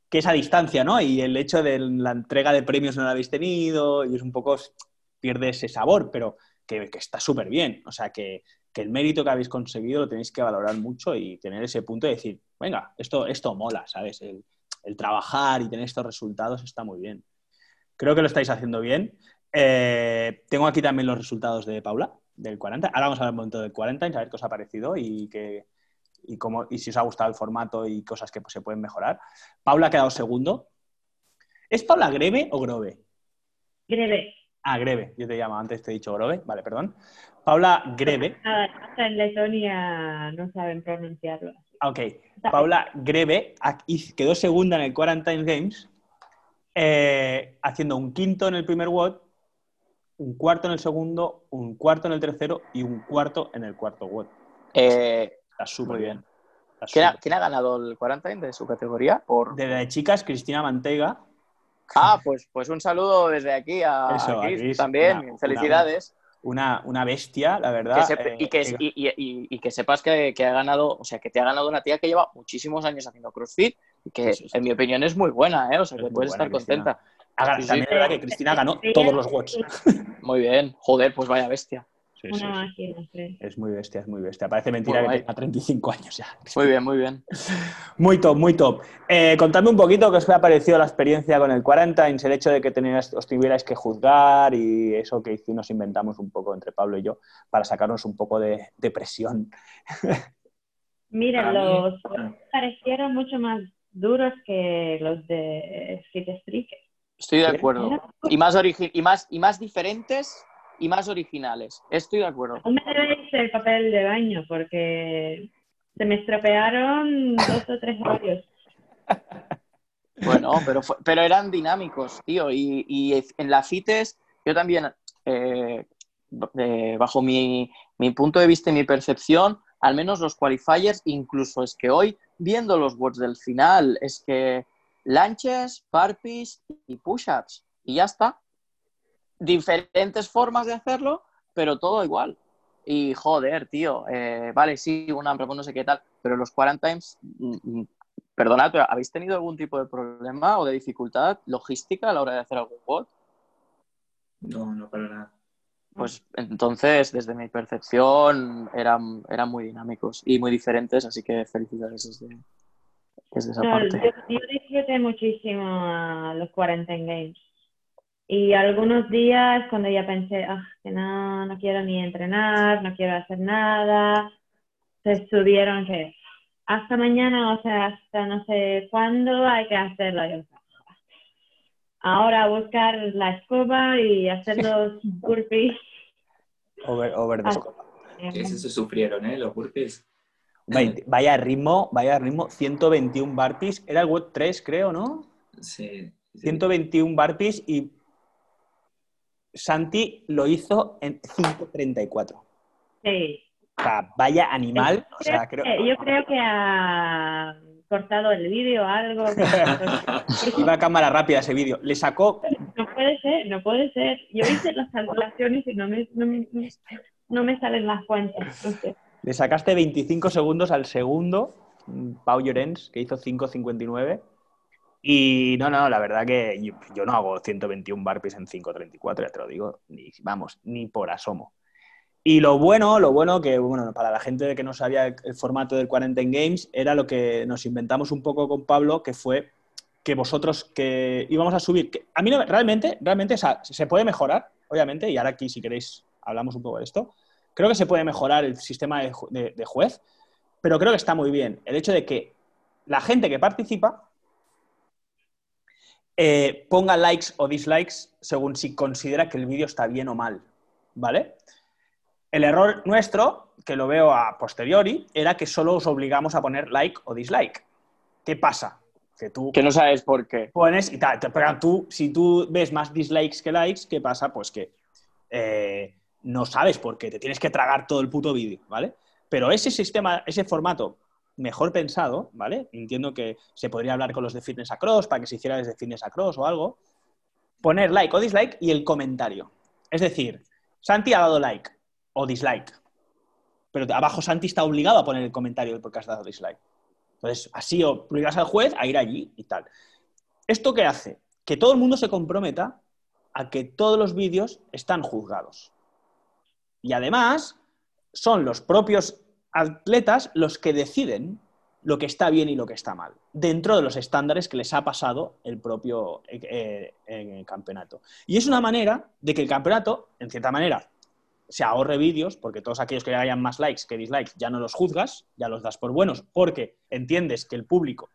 que esa distancia, ¿no? Y el hecho de la entrega de premios no la habéis tenido y es un poco, pierde ese sabor, pero que, que está súper bien. O sea, que, que el mérito que habéis conseguido lo tenéis que valorar mucho y tener ese punto de decir, venga, esto, esto mola, ¿sabes? El, el trabajar y tener estos resultados está muy bien. Creo que lo estáis haciendo bien. Eh, tengo aquí también los resultados de Paula, del 40. Ahora vamos a ver un momento del 40 y saber qué os ha parecido y, que, y, cómo, y si os ha gustado el formato y cosas que pues, se pueden mejorar. Paula ha quedado segundo. ¿Es Paula Greve o Grove? Greve. Ah, Greve, yo te llamo, antes te he dicho Grove, vale, perdón. Paula Greve. Hasta en Letonia no saben pronunciarlo. Ah, Ok, Paula Greve quedó segunda en el Quarantine Games, eh, haciendo un quinto en el primer WOD, un cuarto en el segundo, un cuarto en el tercero y un cuarto en el cuarto WOD. Eh, Está súper bien. bien. Está ¿quién, ha, súper. quién ha ganado el quarantine de su categoría? Por... De la de chicas, Cristina Manteiga. Ah, pues, pues un saludo desde aquí a, Eso, a a Chris Chris, también. una- Felicidades. Una, una bestia, la verdad. Que eh, y, que, y, y- y- y que sepas que, que ha ganado, o sea, que te ha ganado una tía que lleva muchísimos años haciendo CrossFit y que, Sí, sí, sí. en mi opinión, es muy buena, ¿eh? O sea, Es que puedes buena, estar Cristina. contenta. sí. también es verdad que Cristina ganó todos los WODs. Muy bien. Joder, pues vaya bestia. Sí, Una sí. máquina, sí. Es muy bestia, es muy bestia. Parece mentira que tenga 35 años ya. Muy bien, muy bien. Muy top, muy top. Eh, contadme un poquito qué os ha parecido la experiencia con el Quarantines, el hecho de que teníais- os tuvierais que juzgar y eso que nos inventamos un poco entre Pablo y yo para sacarnos un poco de, de presión. Mira, los parecieron mucho más duros que los de Streaker. Estoy de acuerdo. Y más, origi- y, más, y más diferentes y más originales. Estoy de acuerdo. Aún me debéis el papel de baño porque se me estropearon dos o tres horarios. Bueno, pero, fue- pero eran dinámicos, tío. Y, y en la FITES, yo también, eh, eh, bajo mi mi punto de vista y mi percepción, al menos los qualifiers, incluso es que hoy, viendo los words del final, es que lanches, parpis y push-ups, y ya está. Diferentes formas de hacerlo, pero todo igual. Y joder, tío, eh, vale, sí, una no sé qué tal, pero los quarantimes, mm, mm, perdonad, pero ¿habéis tenido algún tipo de problema o de dificultad logística a la hora de hacer algún bot? No, no para nada. Pues entonces, desde mi percepción, eran, eran muy dinámicos y muy diferentes, así que felicidades desde, desde esa parte. Yo, disfruté muchísimo a los Quarantine Games. Y algunos días cuando ya pensé, ah, que no, no quiero ni entrenar, no quiero hacer nada, se estuvieron que hasta mañana, o sea, hasta no sé cuándo hay que hacerlo. Ahora buscar la escoba y hacer los burpees. Over, over the escoba. Eso se sufrieron, ¿eh? Los burpees. Vaya, ritmo, vaya ritmo, 121 burpees. Era el WOD 3, creo, ¿no? Sí, 121 burpees y Santi lo hizo en 5.34. Sí. O sea, vaya animal. Yo creo que ha cortado el vídeo o algo. Iba a cámara rápida ese vídeo. Le sacó... No puede ser, no puede ser. Yo hice las calculaciones y no me, no me, salen las cuentas. Le sacaste 25 segundos al segundo, Pau Llorens, que hizo 5.59. Y no, no, la verdad que yo, no hago 121 barpees en 5.34, ya te lo digo, ni, vamos, ni por asomo. Y lo bueno, lo bueno que, bueno, para la gente que no sabía el formato del Quarantine Games, era lo que nos inventamos un poco con Pablo, que fue que vosotros que íbamos a subir, que a mí realmente, realmente se puede mejorar, obviamente, y ahora aquí si queréis hablamos un poco de esto, creo que se puede mejorar el sistema de, juez, pero creo que está muy bien el hecho de que la gente que participa eh, ponga likes o dislikes según si considera que el vídeo está bien o mal, ¿vale? El error nuestro, que lo veo a posteriori, era que solo os obligamos a poner like o dislike. ¿Qué pasa? Que tú... Que no sabes por qué. Pones y tal, pero tú, si tú ves más dislikes que likes, ¿qué pasa? Pues que eh, no sabes por qué, te tienes que tragar todo el puto vídeo, ¿vale? Pero ese sistema, ese formato mejor pensado, ¿vale? Entiendo que se podría hablar con los de Fitness Across para que se hiciera desde Fitness Across o algo. Poner like o dislike y el comentario. Es decir, Santi ha dado like, o dislike. Pero abajo Santi está obligado a poner el comentario del podcast dado dislike. Entonces, así obligas al juez a ir allí y tal. ¿Esto qué hace? Que todo el mundo se comprometa a que todos los vídeos están juzgados. Y además, son los propios atletas los que deciden lo que está bien y lo que está mal, dentro de los estándares que les ha pasado el propio eh, eh, campeonato. Y es una manera de que el campeonato, en cierta manera, se ahorre vídeos, porque todos aquellos que hayan más likes que dislikes ya no los juzgas, ya los das por buenos, porque entiendes que el público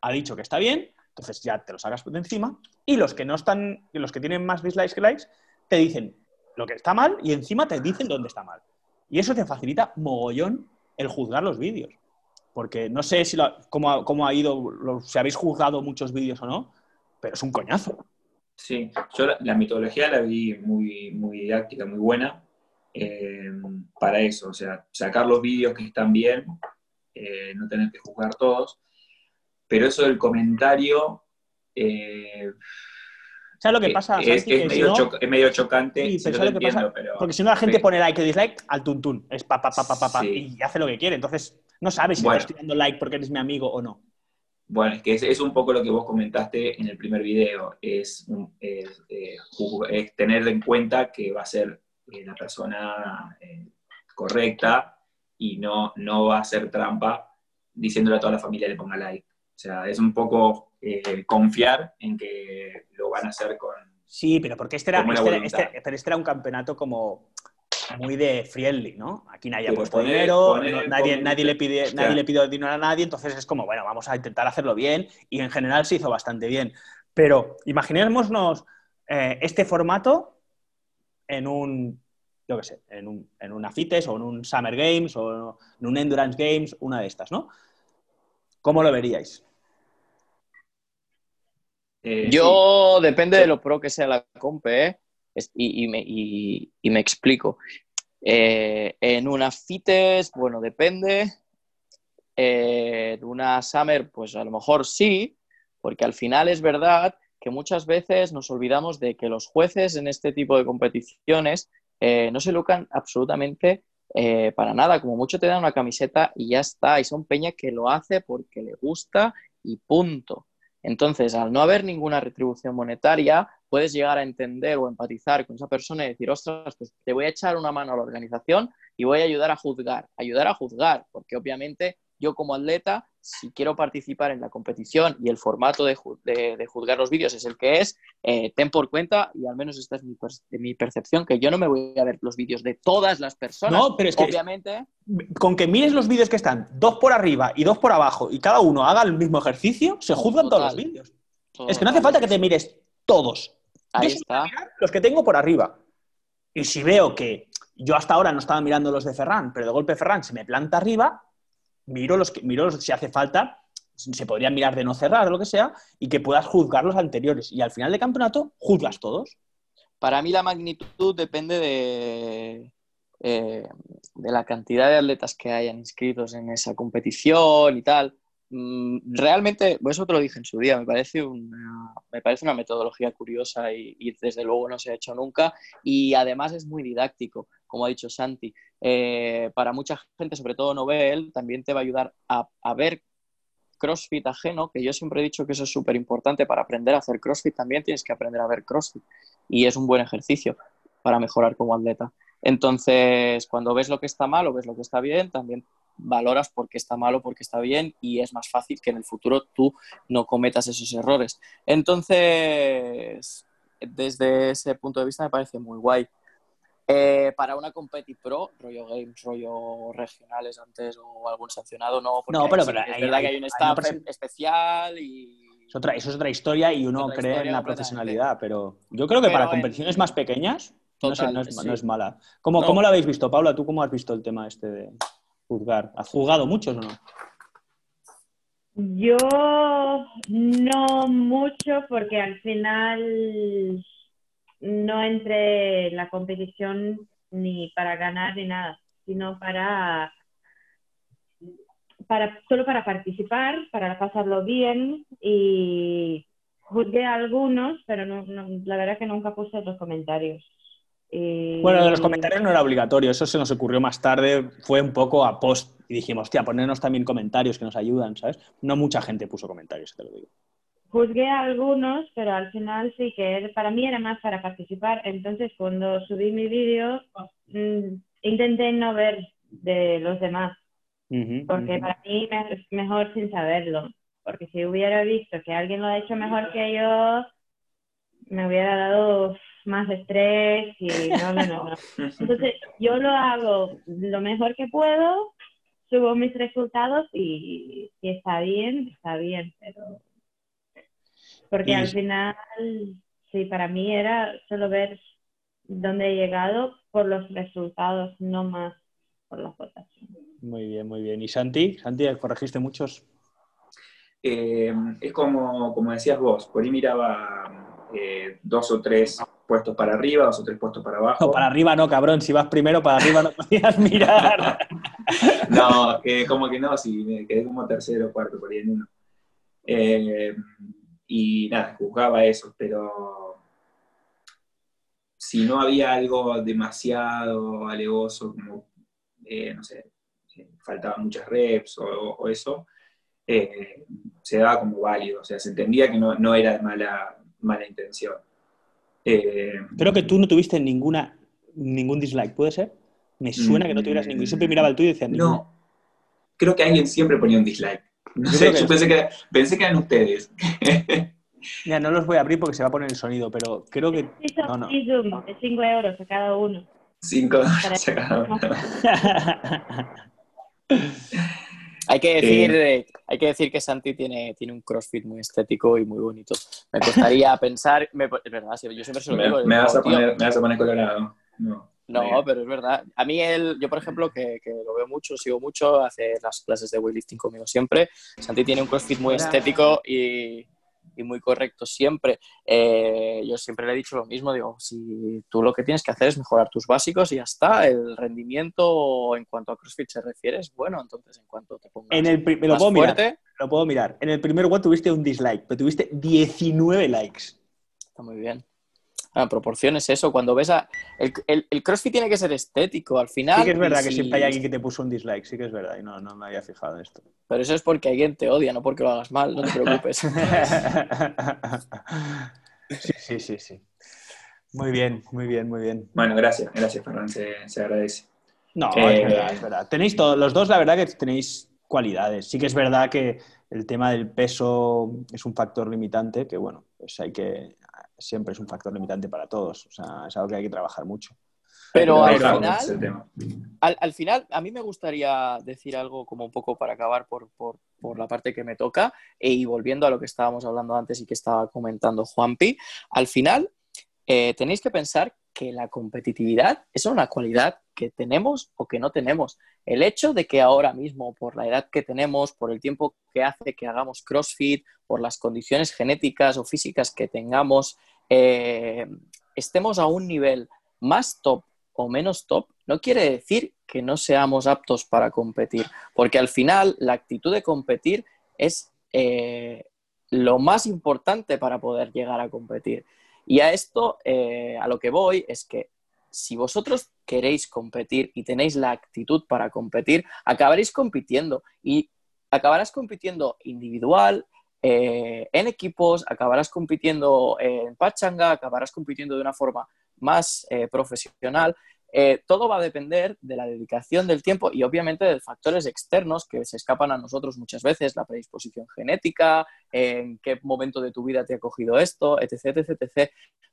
ha dicho que está bien, entonces ya te los sacas de encima, y los que no están, los que tienen más dislikes que likes, te dicen lo que está mal y encima te dicen dónde está mal. Y eso te facilita mogollón el juzgar los vídeos. Porque no sé si cómo, ha ido, si habéis juzgado muchos vídeos o no, pero es un coñazo. Sí, yo la, metodología la vi muy, muy didáctica, muy buena. Eh, para eso, o sea, sacar los vídeos que están bien, eh, no tener que juzgar todos, pero eso del comentario... Eh, ¿Sabes lo que pasa? Es, medio, chocante, porque si no la gente pone like y dislike al tuntún, es pa, pa, pa, pa, pa, y hace lo que quiere, entonces no sabes si estás tirando like porque eres mi amigo o no. Bueno, es que es, un poco lo que vos comentaste en el primer video, es, es tener en cuenta que va a ser eh, la persona eh, correcta y no, no va a hacer trampa diciéndole a toda la familia le ponga like. O sea, es un poco eh, confiar en que lo van a hacer con... Sí, pero porque este era, este, este, pero este era un campeonato como muy de friendly, ¿no? Aquí nadie ha puesto dinero, nadie, nadie, le pide, nadie le pidió dinero a nadie, entonces es como, bueno, vamos a intentar hacerlo bien y en general se hizo bastante bien. Pero imaginémonos este formato en un, yo qué sé, en, un, en una FITES o en un Summer Games o en un Endurance Games, una de estas, ¿no? ¿Cómo lo veríais? Eh, yo, depende de lo pro que sea la comp, ¿eh? y, me, explico. Eh, en una FITES, bueno, depende. Eh, en una Summer, pues a lo mejor sí, porque al final es verdad que muchas veces nos olvidamos de que los jueces en este tipo de competiciones eh, no se lucran absolutamente para nada, como mucho te dan una camiseta y ya está, y son peña que lo hace porque le gusta y punto. Entonces, al no haber ninguna retribución monetaria, puedes llegar a entender o empatizar con esa persona y decir, ostras, pues te voy a echar una mano a la organización y voy a ayudar a juzgar. Ayudar a juzgar, porque obviamente yo como atleta, si quiero participar en la competición y el formato de, juzgar los vídeos es el que es, eh, ten por cuenta, y al menos esta es mi, percepción, que yo no me voy a ver los vídeos de todas las personas. No, pero es que obviamente... Con que mires los vídeos que están dos por arriba y dos por abajo y cada uno haga el mismo ejercicio, se juzgan todos los vídeos. Es que no hace falta que te mires todos. Ahí está. Los que tengo por arriba. Y si veo que yo hasta ahora no estaba mirando los de Ferran, pero de golpe Ferran se me planta arriba, miro los que, miro si hace falta, se podrían mirar de no cerrar lo que sea, y que puedas juzgar los anteriores. Y al final del campeonato, juzgas todos. Para mí la magnitud depende de, eh, de la cantidad de atletas que hayan inscritos en esa competición y tal. Mm, realmente, pues eso te lo dije en su día, me parece una, me parece una metodología curiosa y, desde luego no se ha hecho nunca y además es muy didáctico, como ha dicho Santi. Eh, para mucha gente, sobre todo novel, también te va a ayudar a, ver CrossFit ajeno, que yo siempre he dicho que eso es súper importante para aprender a hacer CrossFit, también tienes que aprender a ver CrossFit y es un buen ejercicio para mejorar como atleta. Entonces, cuando ves lo que está mal o ves lo que está bien, también valoras por qué está mal o por qué está bien y es más fácil que en el futuro tú no cometas esos errores. Entonces, desde ese punto de vista me parece muy guay. Eh, para una Competi Pro, rollo games, rollo regionales antes o algún sancionado, no. no, pero, pero es verdad que hay un staff especial y. Es otra, eso es otra historia y uno cree en la profesionalidad, pero yo creo que para competiciones más pequeñas no, es, mala. ¿Cómo, ¿Cómo, lo habéis visto, Paula? ¿Tú cómo has visto el tema este de juzgar? ¿Has jugado muchos o no? Yo no mucho porque al final no entre la competición ni para ganar ni nada, sino para, para solo para participar, para pasarlo bien y juzgué a algunos, pero no, la verdad que nunca puse los comentarios. Bueno, los comentarios no era obligatorio, eso se nos ocurrió más tarde, fue un poco a post y dijimos, hostia, ponernos también comentarios que nos ayudan, ¿sabes? No mucha gente puso comentarios, te lo digo juzgué a algunos, pero al final sí que para mí era más para participar. Entonces, cuando subí mi vídeo, mm, intenté no ver de los demás, porque para mí es mejor sin saberlo. Porque si hubiera visto que alguien lo ha hecho mejor que yo, me hubiera dado más estrés y no, no, no. Entonces, yo lo hago lo mejor que puedo, subo mis resultados y si está bien, está bien, pero porque al final, sí, para mí era solo ver dónde he llegado por los resultados, no más por las votaciones. Muy bien, muy bien. ¿Y Santi? Santi, corregiste muchos. Eh, es como, como decías vos, por ahí miraba eh, dos o tres puestos para arriba, dos o tres puestos para abajo. No, para arriba no, cabrón. Si vas primero para arriba no podías mirar. no, como que no, sí, me quedé como tercero o cuarto por ahí en uno. Eh, y nada, juzgaba eso, pero si no había algo demasiado alegoso, como, eh, no sé, eh, faltaban muchas reps o, eso, eh, se daba como válido, o sea, se entendía que no, era de mala, mala intención. Creo que tú no tuviste ninguna, ningún dislike, ¿puede ser? Me suena que no tuvieras ningún. Yo siempre miraba el tuyo y decía, no, creo que alguien siempre ponía un dislike. No sé, yo pensé, que, pensé que eran ustedes. Ya, no los voy a abrir porque se va a poner el sonido, pero creo que. No, no. 5 euros a cada uno. 5 euros a cada uno. hay, que decir, eh, hay que decir que Santi tiene, tiene un crossfit muy estético y muy bonito. Me costaría pensar. es verdad, yo siempre se lo digo. Me, vas, a poner, me vas a poner colorado. No. No, pero es verdad. A mí, él, yo por ejemplo, que, que, lo veo mucho, sigo mucho, hace las clases de weightlifting conmigo siempre. Santi tiene un crossfit muy estético y, y muy correcto siempre. Eh, yo siempre le he dicho lo mismo, digo, si tú lo que tienes que hacer es mejorar tus básicos y ya está, el rendimiento en cuanto a CrossFit se refiere es bueno, entonces en cuanto te pongas En el me lo más puedo mirar. fuerte, Lo puedo mirar. En el primer WOD tuviste un dislike, pero tuviste 19 likes. está muy bien. Ah, proporciones eso, cuando ves a... El, el- el CrossFit tiene que ser estético al final. Sí que es verdad que si- siempre hay alguien que te puso un dislike, sí que es verdad, y no, no me había fijado en esto. Pero eso es porque alguien te odia, no porque lo hagas mal, no te preocupes. sí, sí, sí, sí. Muy bien, muy bien, muy bien. Bueno, gracias, gracias, Ferran, se, se agradece. No, Eh, es verdad, es verdad. Tenéis todos, los dos, la verdad que tenéis cualidades. Sí que es verdad que el tema del peso es un factor limitante, que bueno, pues hay que, siempre es un factor limitante para todos. O sea, es algo que hay que trabajar mucho. Pero al final, al, al final, a mí me gustaría decir algo como un poco para acabar por, por- por la parte que me toca e- y volviendo a lo que estábamos hablando antes y que estaba comentando Juanpi, al final eh, tenéis que pensar que la competitividad es una cualidad que tenemos o que no tenemos. El hecho de que ahora mismo, por la edad que tenemos, por el tiempo que hace que hagamos CrossFit, por las condiciones genéticas o físicas que tengamos, eh, estemos a un nivel más top o menos top, no quiere decir que no seamos aptos para competir, porque al final la actitud de competir es eh, lo más importante para poder llegar a competir. Y a esto, eh, a lo que voy, es que si vosotros queréis competir y tenéis la actitud para competir, acabaréis compitiendo y acabarás compitiendo individual, eh, en equipos, acabarás compitiendo en pachanga, acabarás compitiendo de una forma más eh, profesional. Eh, todo va a depender de la dedicación del tiempo y obviamente de factores externos que se escapan a nosotros muchas veces, la predisposición genética, en qué momento de tu vida te ha cogido esto, etc, etc, etc.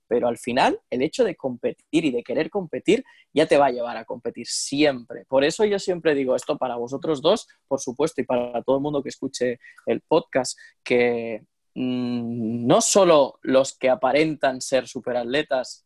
Pero al final, el hecho de competir y de querer competir ya te va a llevar a competir siempre. Por eso yo siempre digo esto para vosotros dos, por supuesto, y para todo el mundo que escuche el podcast, que mm, no solo los que aparentan ser superatletas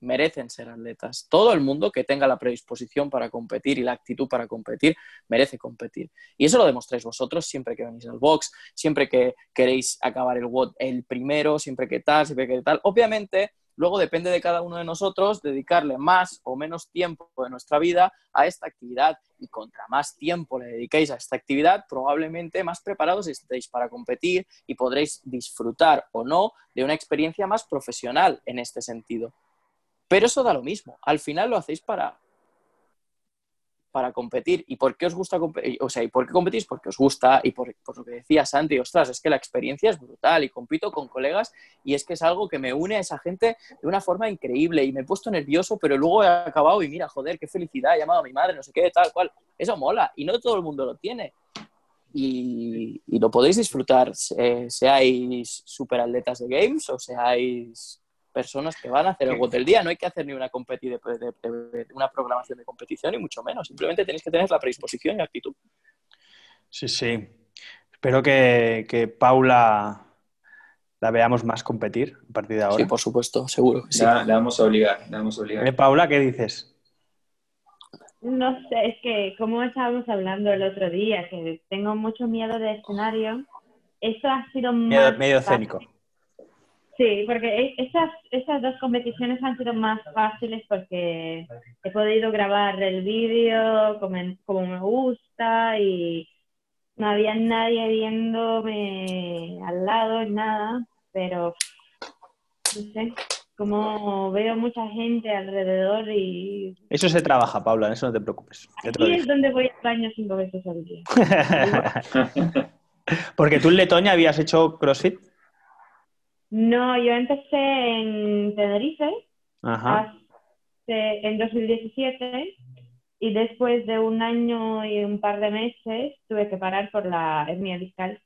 merecen ser atletas. Todo el mundo que tenga la predisposición para competir y la actitud para competir merece competir. Y eso lo demostráis vosotros siempre que venís al box, siempre que queréis acabar el el primero, siempre que tal, siempre que tal. Obviamente, luego depende de cada uno de nosotros dedicarle más o menos tiempo de nuestra vida a esta actividad. Y contra más tiempo le dediquéis a esta actividad, probablemente más preparados estéis para competir y podréis disfrutar o no de una experiencia más profesional en este sentido. Pero eso da lo mismo. Al final lo hacéis para, para competir. ¿Y por qué os gusta competir? O sea, ¿y por qué competís? Porque os gusta y por, lo que decía Santi, ostras, es que la experiencia es brutal y compito con colegas y es que es algo que me une a esa gente de una forma increíble y me he puesto nervioso, pero luego he acabado y mira, joder, qué felicidad, he llamado a mi madre, no sé qué, tal cual. Eso mola y no todo el mundo lo tiene. Y, y lo podéis disfrutar, eh, seáis superatletas de games o seáis personas que van a hacer el WOD del día. No hay que hacer ni una, competi de, de, de, una programación de competición, ni mucho menos. Simplemente tenéis que tener la predisposición y actitud. Sí, sí. Espero que, que Paula la veamos más competir a partir de ahora. Sí, por supuesto, seguro que sí. La, la vamos a obligar, la vamos a obligar. ¿Eh, Paula, ¿qué dices? No sé, es que como estábamos hablando el otro día, que tengo mucho miedo de escenario, esto ha sido Medio, más medio fácil. Sí, porque esas, esas dos competiciones han sido más fáciles porque he podido grabar el vídeo como, como me gusta y no había nadie viéndome al lado, nada, pero no sé, como veo mucha gente alrededor y Eso se trabaja, Paula, en eso no te preocupes. Aquí es donde voy al baño cinco veces al día. Porque tú en Letoña habías hecho CrossFit. No, yo empecé en Tenerife Ajá. hace- en 2017 y después de un año y un par de meses tuve que parar por la hernia discal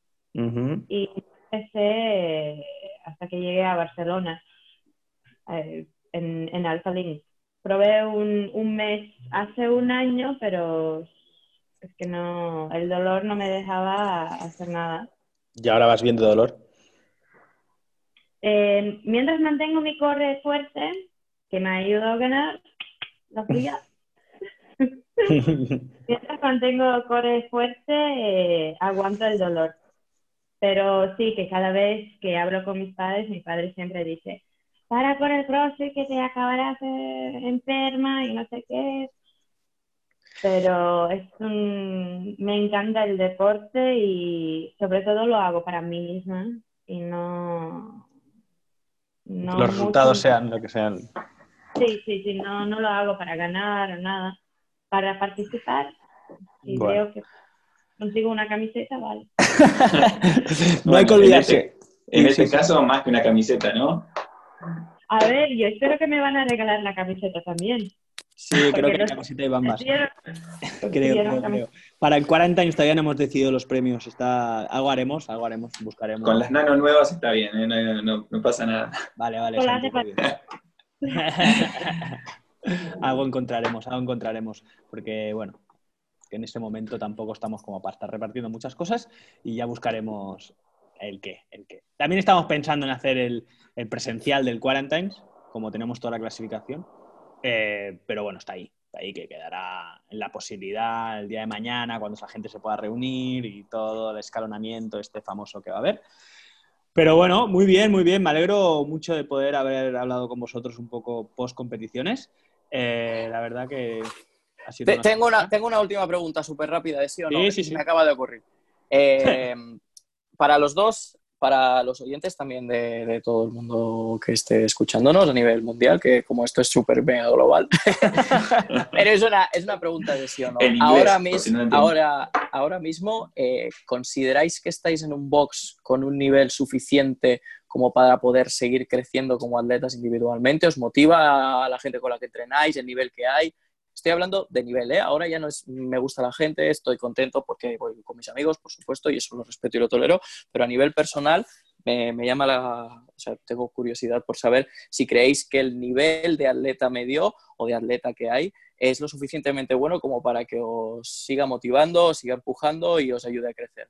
y empecé hasta que llegué a Barcelona eh, en, en Alpha Link. Probé un, un mes hace un año, pero es que no, el dolor no me dejaba hacer nada. Y ahora vas viendo dolor. Eh, mientras mantengo mi corre fuerte, que me ayuda a ganar la fría, mientras mantengo corre fuerte, eh, aguanto el dolor. Pero sí, que cada vez que hablo con mis padres, mi padre siempre dice, para con el CrossFit que te acabarás enferma y no sé qué. Pero es un... me encanta el deporte y sobre todo lo hago para mí misma y no... no Los resultados sean lo que sean. Sí, sí, sí, no, no lo hago para ganar o nada. Para participar y creo que consigo una camiseta, vale. no hay que olvidarse. En este, caso, más que una camiseta, ¿no? A ver, yo espero que me van a regalar la camiseta también. Sí, creo que la camiseta y más. creo, creo, Para el 40 años todavía no hemos decidido los premios. Está... Algo haremos, algo haremos, buscaremos. Con las nano nuevas está bien, ¿eh? no, no, pasa nada. Vale, vale. algo encontraremos, algo encontraremos. Porque, bueno, que en este momento tampoco estamos como para estar repartiendo muchas cosas y ya buscaremos el qué, el qué. También estamos pensando en hacer el, presencial del Quarantines, como tenemos toda la clasificación, eh, pero bueno, está ahí, está ahí que quedará en la posibilidad el día de mañana, cuando esa gente se pueda reunir y todo el escalonamiento este famoso que va a haber. Pero bueno, muy bien, muy bien. Me alegro mucho de poder haber hablado con vosotros un poco post competiciones. Eh, la verdad que tengo, una, tengo una última pregunta súper rápida de sí o no. Sí, sí, sí. Me acaba de ocurrir. Eh, para los dos, para los oyentes también de, todo el mundo que esté escuchándonos a nivel mundial, que como esto es súper mega global, pero es una, es una pregunta de sí o no. ahora, ahora, ahora mismo, eh, ¿consideráis que estáis en un box con un nivel suficiente como para poder seguir creciendo como atletas individualmente? ¿Os motiva a la gente con la que entrenáis, el nivel que hay? Estoy hablando de nivel, ¿eh? Ahora ya no es me gusta la gente, estoy contento porque voy con mis amigos, por supuesto, y eso lo respeto y lo tolero, pero a nivel personal me, llama la... O sea, tengo curiosidad por saber si creéis que el nivel de atleta medio o de atleta que hay es lo suficientemente bueno como para que os siga motivando, siga empujando y os ayude a crecer.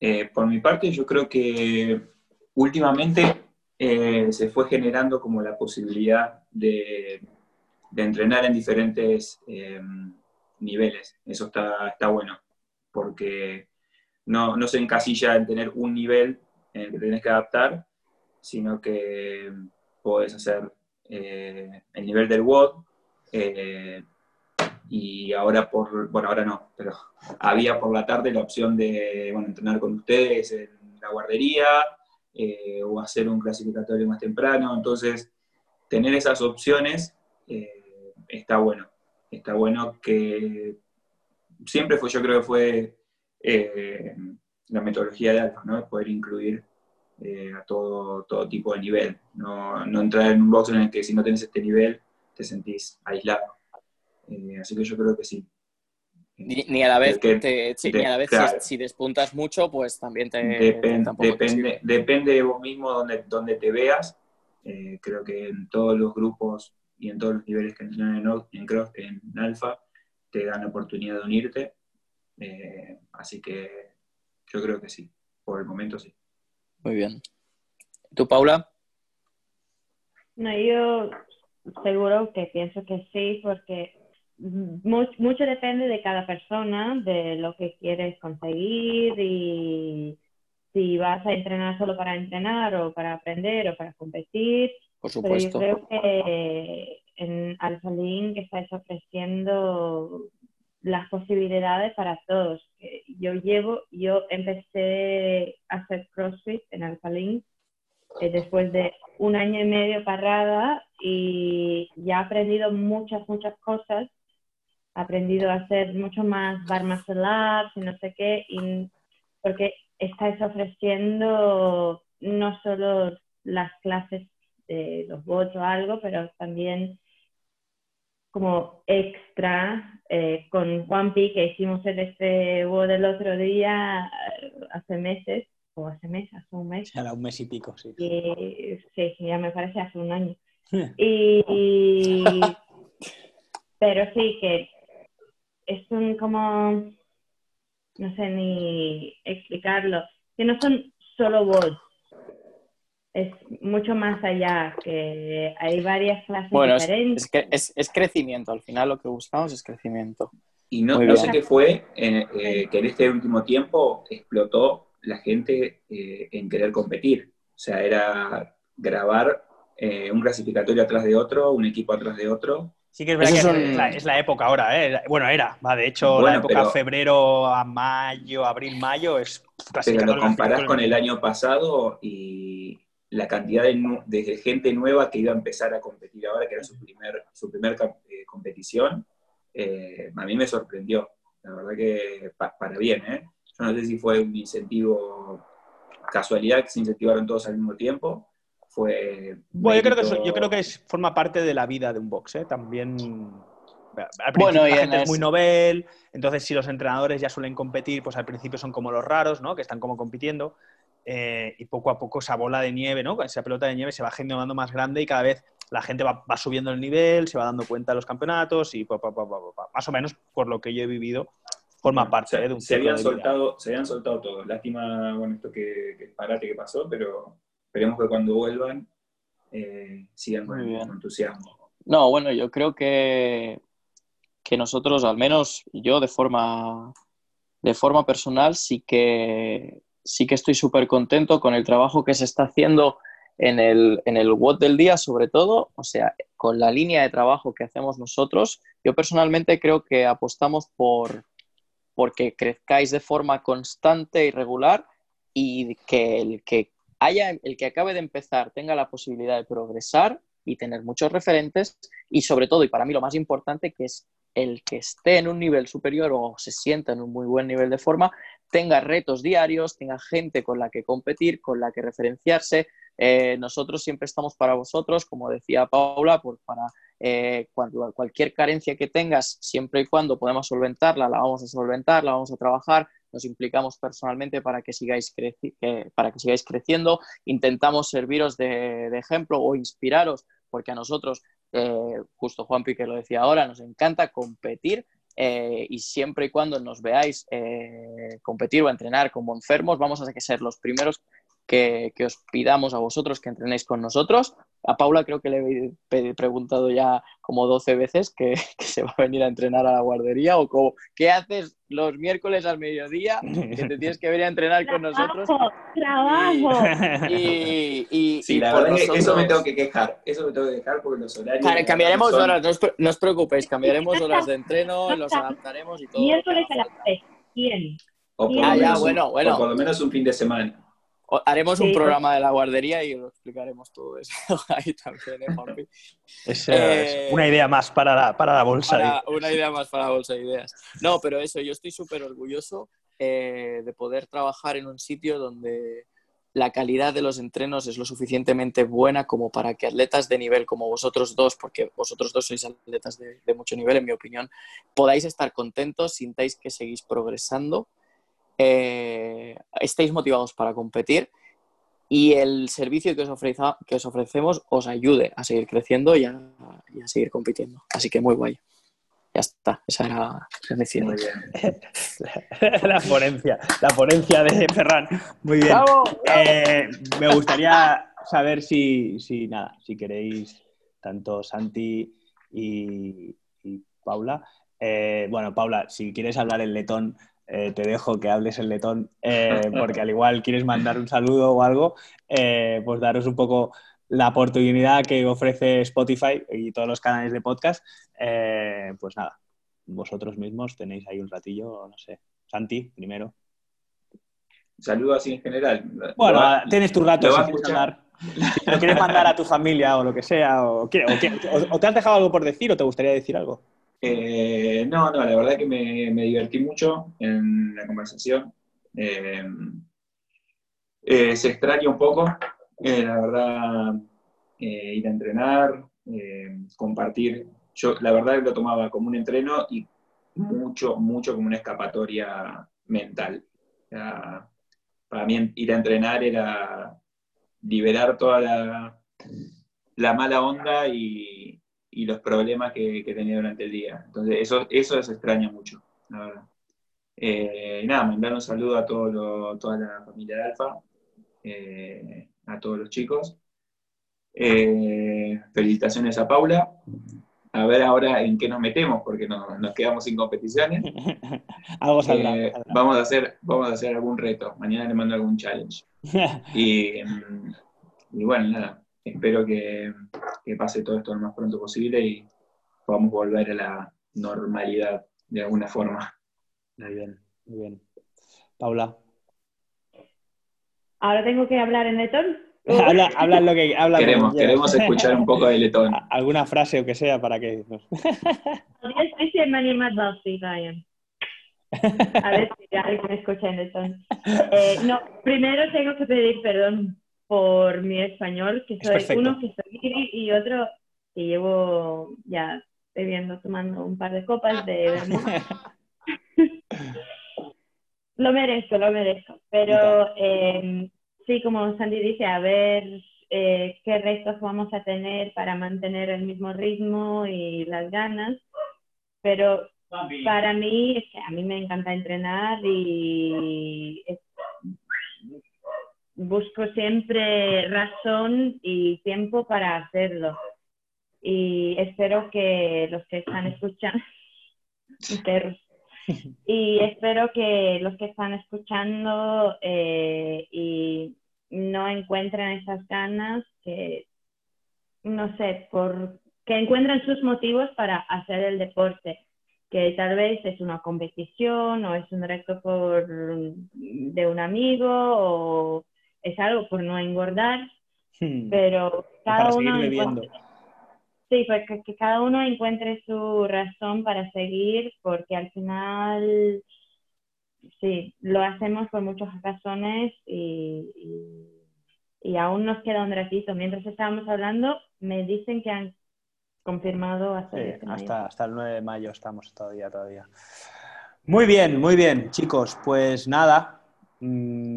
Eh, por mi parte, yo creo que últimamente eh, se fue generando como la posibilidad de, entrenar en diferentes em, niveles. Eso está, está bueno, porque no, no, se encasilla en tener un nivel en el que tienes que adaptar, sino que puedes hacer eh, el nivel del WOD, eh, y ahora por, bueno, ahora no, pero había por la tarde la opción de, bueno, entrenar con ustedes en la guardería, eh, o hacer un clasificatorio más temprano. Entonces, tener esas opciones está bueno. Está bueno que siempre fue, yo creo que fue eh, la metodología de Alfa, ¿no? Poder incluir a todo, todo tipo de nivel. No, no, entrar en un box en el que si no tenés este nivel te sentís aislado. así que yo creo que sí. Ni, a la vez, si, despuntas mucho, pues también te... depende, depende de vos mismo donde, donde te veas. Eh, creo que en todos los grupos y en todos los niveles que entrenan en, en, en Alfa te dan la oportunidad de unirte. Eh, así que yo creo que sí, por el momento sí. Muy bien. ¿Tú, Paula? No, yo seguro que pienso que sí, porque mucho, depende de cada persona, de lo que quieres conseguir y si vas a entrenar solo para entrenar o para aprender o para competir. Por supuesto. Pero yo creo que en Link estáis ofreciendo las posibilidades para todos. Yo llevo, yo empecé a hacer CrossFit en Alpha Link eh, después de un año y medio parada y ya he aprendido muchas, muchas cosas aprendido a hacer mucho más bar muscle ups y no sé qué, y porque estáis ofreciendo no solo las clases de los bots o algo, pero también como extra eh, con Juan Pi que hicimos el este bot del otro día eh, hace meses, o hace meses, hace un mes. Un mes y pico, sí. sí, ya me parece hace un año. y, pero sí, que es un como, no sé ni explicarlo, que no son solo bots, es mucho más allá, que hay varias clases bueno, diferentes. Es, es, es, crecimiento, al final lo que buscamos es crecimiento. Y no, no sé qué fue, eh, eh, que en este último tiempo explotó la gente eh, en querer competir. O sea, era grabar eh, un clasificatorio atrás de otro, un equipo atrás de otro. Sí que es verdad que Esos es, son- la, es la época ahora, ¿eh? Bueno, era, va, de hecho, la Bueno, época pero- febrero a mayo, abril, mayo es Pero lo comparás con el año pasado y la cantidad de, gente nueva que iba a empezar a competir ahora, que era su primer, su primer eh, competición, eh, a mí me sorprendió. La verdad que pa- para bien, ¿eh? Yo no sé si fue un incentivo, casualidad que se incentivaron todos al mismo tiempo. Fue. Bueno, yo creo que, mérito- eso- yo creo que es, forma parte de la vida de un box, ¿eh? También. Al principio Bueno, y la en gente es muy ese- novel, entonces si los entrenadores ya suelen competir, pues al principio son como los raros, ¿no? Que están como compitiendo. Eh, y poco a poco esa bola de nieve, ¿no? Esa pelota de nieve se va generando más grande y cada vez la gente va, va subiendo el nivel, se va dando cuenta de los campeonatos y pa, pa, pa, pa, pa, pa. más o menos por lo que yo he vivido, forma parte se, ¿eh? de un se habían de vida. soltado, se habían soltado todos. Lástima, bueno, esto que, que parate que pasó, pero esperemos que cuando vuelvan eh, sigan con entusiasmo. No, bueno, yo creo que, que nosotros, al menos yo de forma, de forma personal, sí que, sí que estoy súper contento con el trabajo que se está haciendo en el, en el WOD del día, sobre todo, o sea, con la línea de trabajo que hacemos nosotros. Yo personalmente creo que apostamos por porque crezcáis de forma constante y regular y que el que haya, el que acabe de empezar tenga la posibilidad de progresar y tener muchos referentes y sobre todo, y para mí lo más importante, que es el que esté en un nivel superior o se sienta en un muy buen nivel de forma, tenga retos diarios, tenga gente con la que competir, con la que referenciarse. Eh, nosotros siempre estamos para vosotros, como decía Paula, por, para eh, cuando, cualquier carencia que tengas, siempre y cuando podamos solventarla, la vamos a solventar, la vamos a trabajar, nos implicamos personalmente para que sigáis, creci para que sigáis creciendo, intentamos serviros de, de, ejemplo o inspiraros, porque a nosotros, eh, justo Juan Pique lo decía ahora, nos encanta competir eh, y siempre y cuando nos veáis eh, competir o entrenar como enfermos, vamos a ser los primeros que, que, os pidamos a vosotros que entrenéis con nosotros. A Paula creo que le he preguntado ya como 12 veces que, que, se va a venir a entrenar a la guardería o como, ¿qué haces los miércoles al mediodía que te tienes que venir a entrenar con nosotros? ¡Trabajo! Y, y, sí, y la verdad nosotros... que eso me tengo que quejar, eso me tengo que quejar porque los horarios... Claro, cambiaremos son... horas, no os, no os, preocupéis, cambiaremos horas de entreno, los adaptaremos y todo. Miércoles a las 3, ¿quién? O por, ah, ya, bueno, bueno. o por lo menos un fin de semana. Haremos un sí, programa de la guardería y lo explicaremos todo eso ahí también, ¿eh, Juanpi? Es, eh, una idea más para la, para la bolsa. Para, una idea más para la bolsa de ideas. No, pero eso, yo estoy súper orgulloso eh, de poder trabajar en un sitio donde la calidad de los entrenos es lo suficientemente buena como para que atletas de nivel como vosotros dos, porque vosotros dos sois atletas de, de mucho nivel, en mi opinión, podáis estar contentos, sintáis que seguís progresando eh, estéis motivados para competir y el servicio que os, ofreza, que os, ofrecemos os ayude a seguir creciendo y a, y a, seguir compitiendo. Así que muy guay. Ya está, esa era la Muy bien. la ponencia, la ponencia de Ferran. Muy bien. Eh, me gustaría saber si, si, nada, si queréis, tanto Santi y, y Paula. Eh, bueno, Paula, si quieres hablar en letón, eh, te dejo que hables en letón, eh, porque al igual quieres mandar un saludo o algo, eh, pues daros un poco la oportunidad que ofrece Spotify y todos los canales de podcast. Eh, pues nada, vosotros mismos tenéis ahí un ratillo, no sé. Santi, primero. Saludo así en general. Bueno, va, tienes tu rato si quieres hablar. Si lo quieres mandar a tu familia o lo que sea, o, o, o, o te has dejado algo por decir o te gustaría decir algo. Eh, no, no, la verdad que me, me, divertí mucho en la conversación. Eh, eh, se extraña un poco, la verdad, ir a entrenar, compartir. Yo la verdad lo tomaba como un entreno y mucho, mucho como una escapatoria mental. Para mí ir a entrenar era liberar toda la, la mala onda y, y los problemas que, que, tenía durante el día. Entonces, eso, eso se extraña mucho, la verdad. Eh, nada, mandar un saludo a todo lo, toda la familia de Alfa, eh, a todos los chicos. Eh, felicitaciones a Paula. a ver ahora en qué nos metemos, porque no, nos quedamos sin competiciones. Algo saldrá, Eh, saldrá. vamos, a hacer, vamos a hacer algún reto. Mañana le mando algún challenge. Y, mm, y bueno, nada, espero que, que pase todo esto lo más pronto posible y podamos volver a la normalidad de alguna forma. Muy bien, muy bien. Paula, Ahora tengo que hablar en letón. habla, habla lo que habla lo que Queremos, queremos escuchar un poco de letón. Alguna frase o que sea para que... A ver si alguien me escucha en letón. Eh, no, primero tengo que pedir perdón por mi español, que Es soy perfecto. uno que soy y otro que llevo ya bebiendo, tomando un par de copas de. Lo merezco, lo merezco. Pero eh, sí, como Sandy dice, a ver eh, qué retos vamos a tener para mantener el mismo ritmo y las ganas. Pero para mí, es que a mí me encanta entrenar y es- busco siempre razón y tiempo para hacerlo. Y espero que los que están escuchando, y espero que los que están escuchando eh, y no encuentren esas ganas, que no sé, por que encuentren sus motivos para hacer el deporte, que tal vez es una competición o es un reto por, de un amigo o es algo por no engordar, Hmm. pero cada uno encuentre- sí, pues que, que cada uno encuentre su razón para seguir, porque al final sí, lo hacemos por muchas razones y, y, y aún nos queda un ratito. Mientras estábamos hablando, me dicen que han confirmado hasta Sí, el 19. hasta, hasta el 9 de mayo estamos todavía, todavía. Muy bien, muy bien, chicos. Pues nada,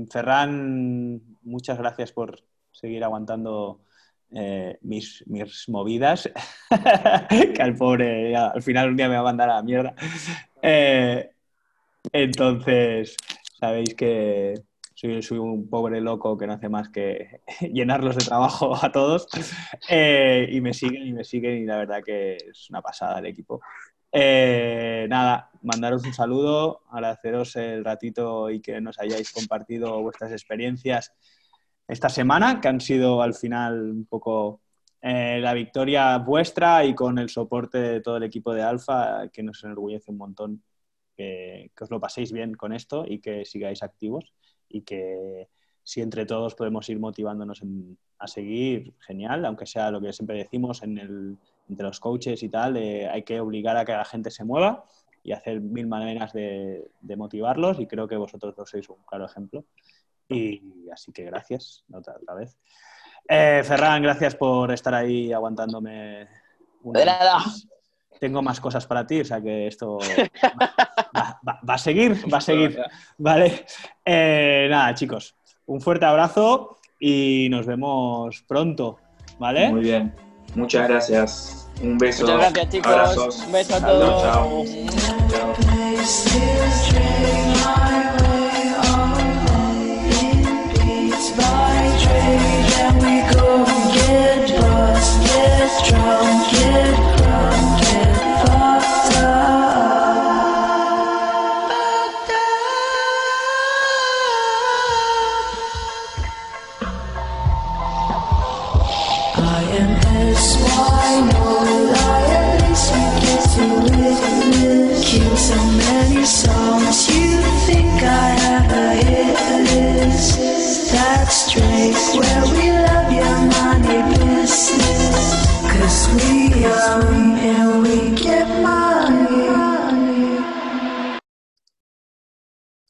Ferran, muchas gracias por seguir aguantando eh, mis, movidas. que al pobre, al final un día me va a mandar a la mierda. Eh, entonces, sabéis que soy, soy un pobre loco que no hace más que llenarlos de trabajo a todos. Eh, y me siguen y me siguen y la verdad que es una pasada el equipo. Eh, nada, mandaros un saludo, agradeceros el ratito y que nos hayáis compartido vuestras experiencias esta semana, que han sido al final un poco eh, la victoria vuestra y con el soporte de todo el equipo de Alfa, que nos enorgullece un montón que, que os lo paséis bien con esto y que sigáis activos y que si entre todos podemos ir motivándonos en- a seguir, genial, aunque sea lo que siempre decimos en el, entre los coaches y tal, eh, hay que obligar a que la gente se mueva y hacer mil maneras de, de motivarlos y creo que vosotros dos sois un claro ejemplo. Y así que gracias otra, otra vez. Eh, Ferran, gracias por estar ahí aguantándome. una De nada. Tengo más cosas para ti, o sea que esto va, va- va a seguir, va a seguir. Vale. Eh, nada, chicos, un fuerte abrazo y nos vemos pronto. ¿Vale? Muy bien. Muchas gracias. Un beso. Muchas gracias, chicos. Abrazos. Un beso a todos. chao. Chao.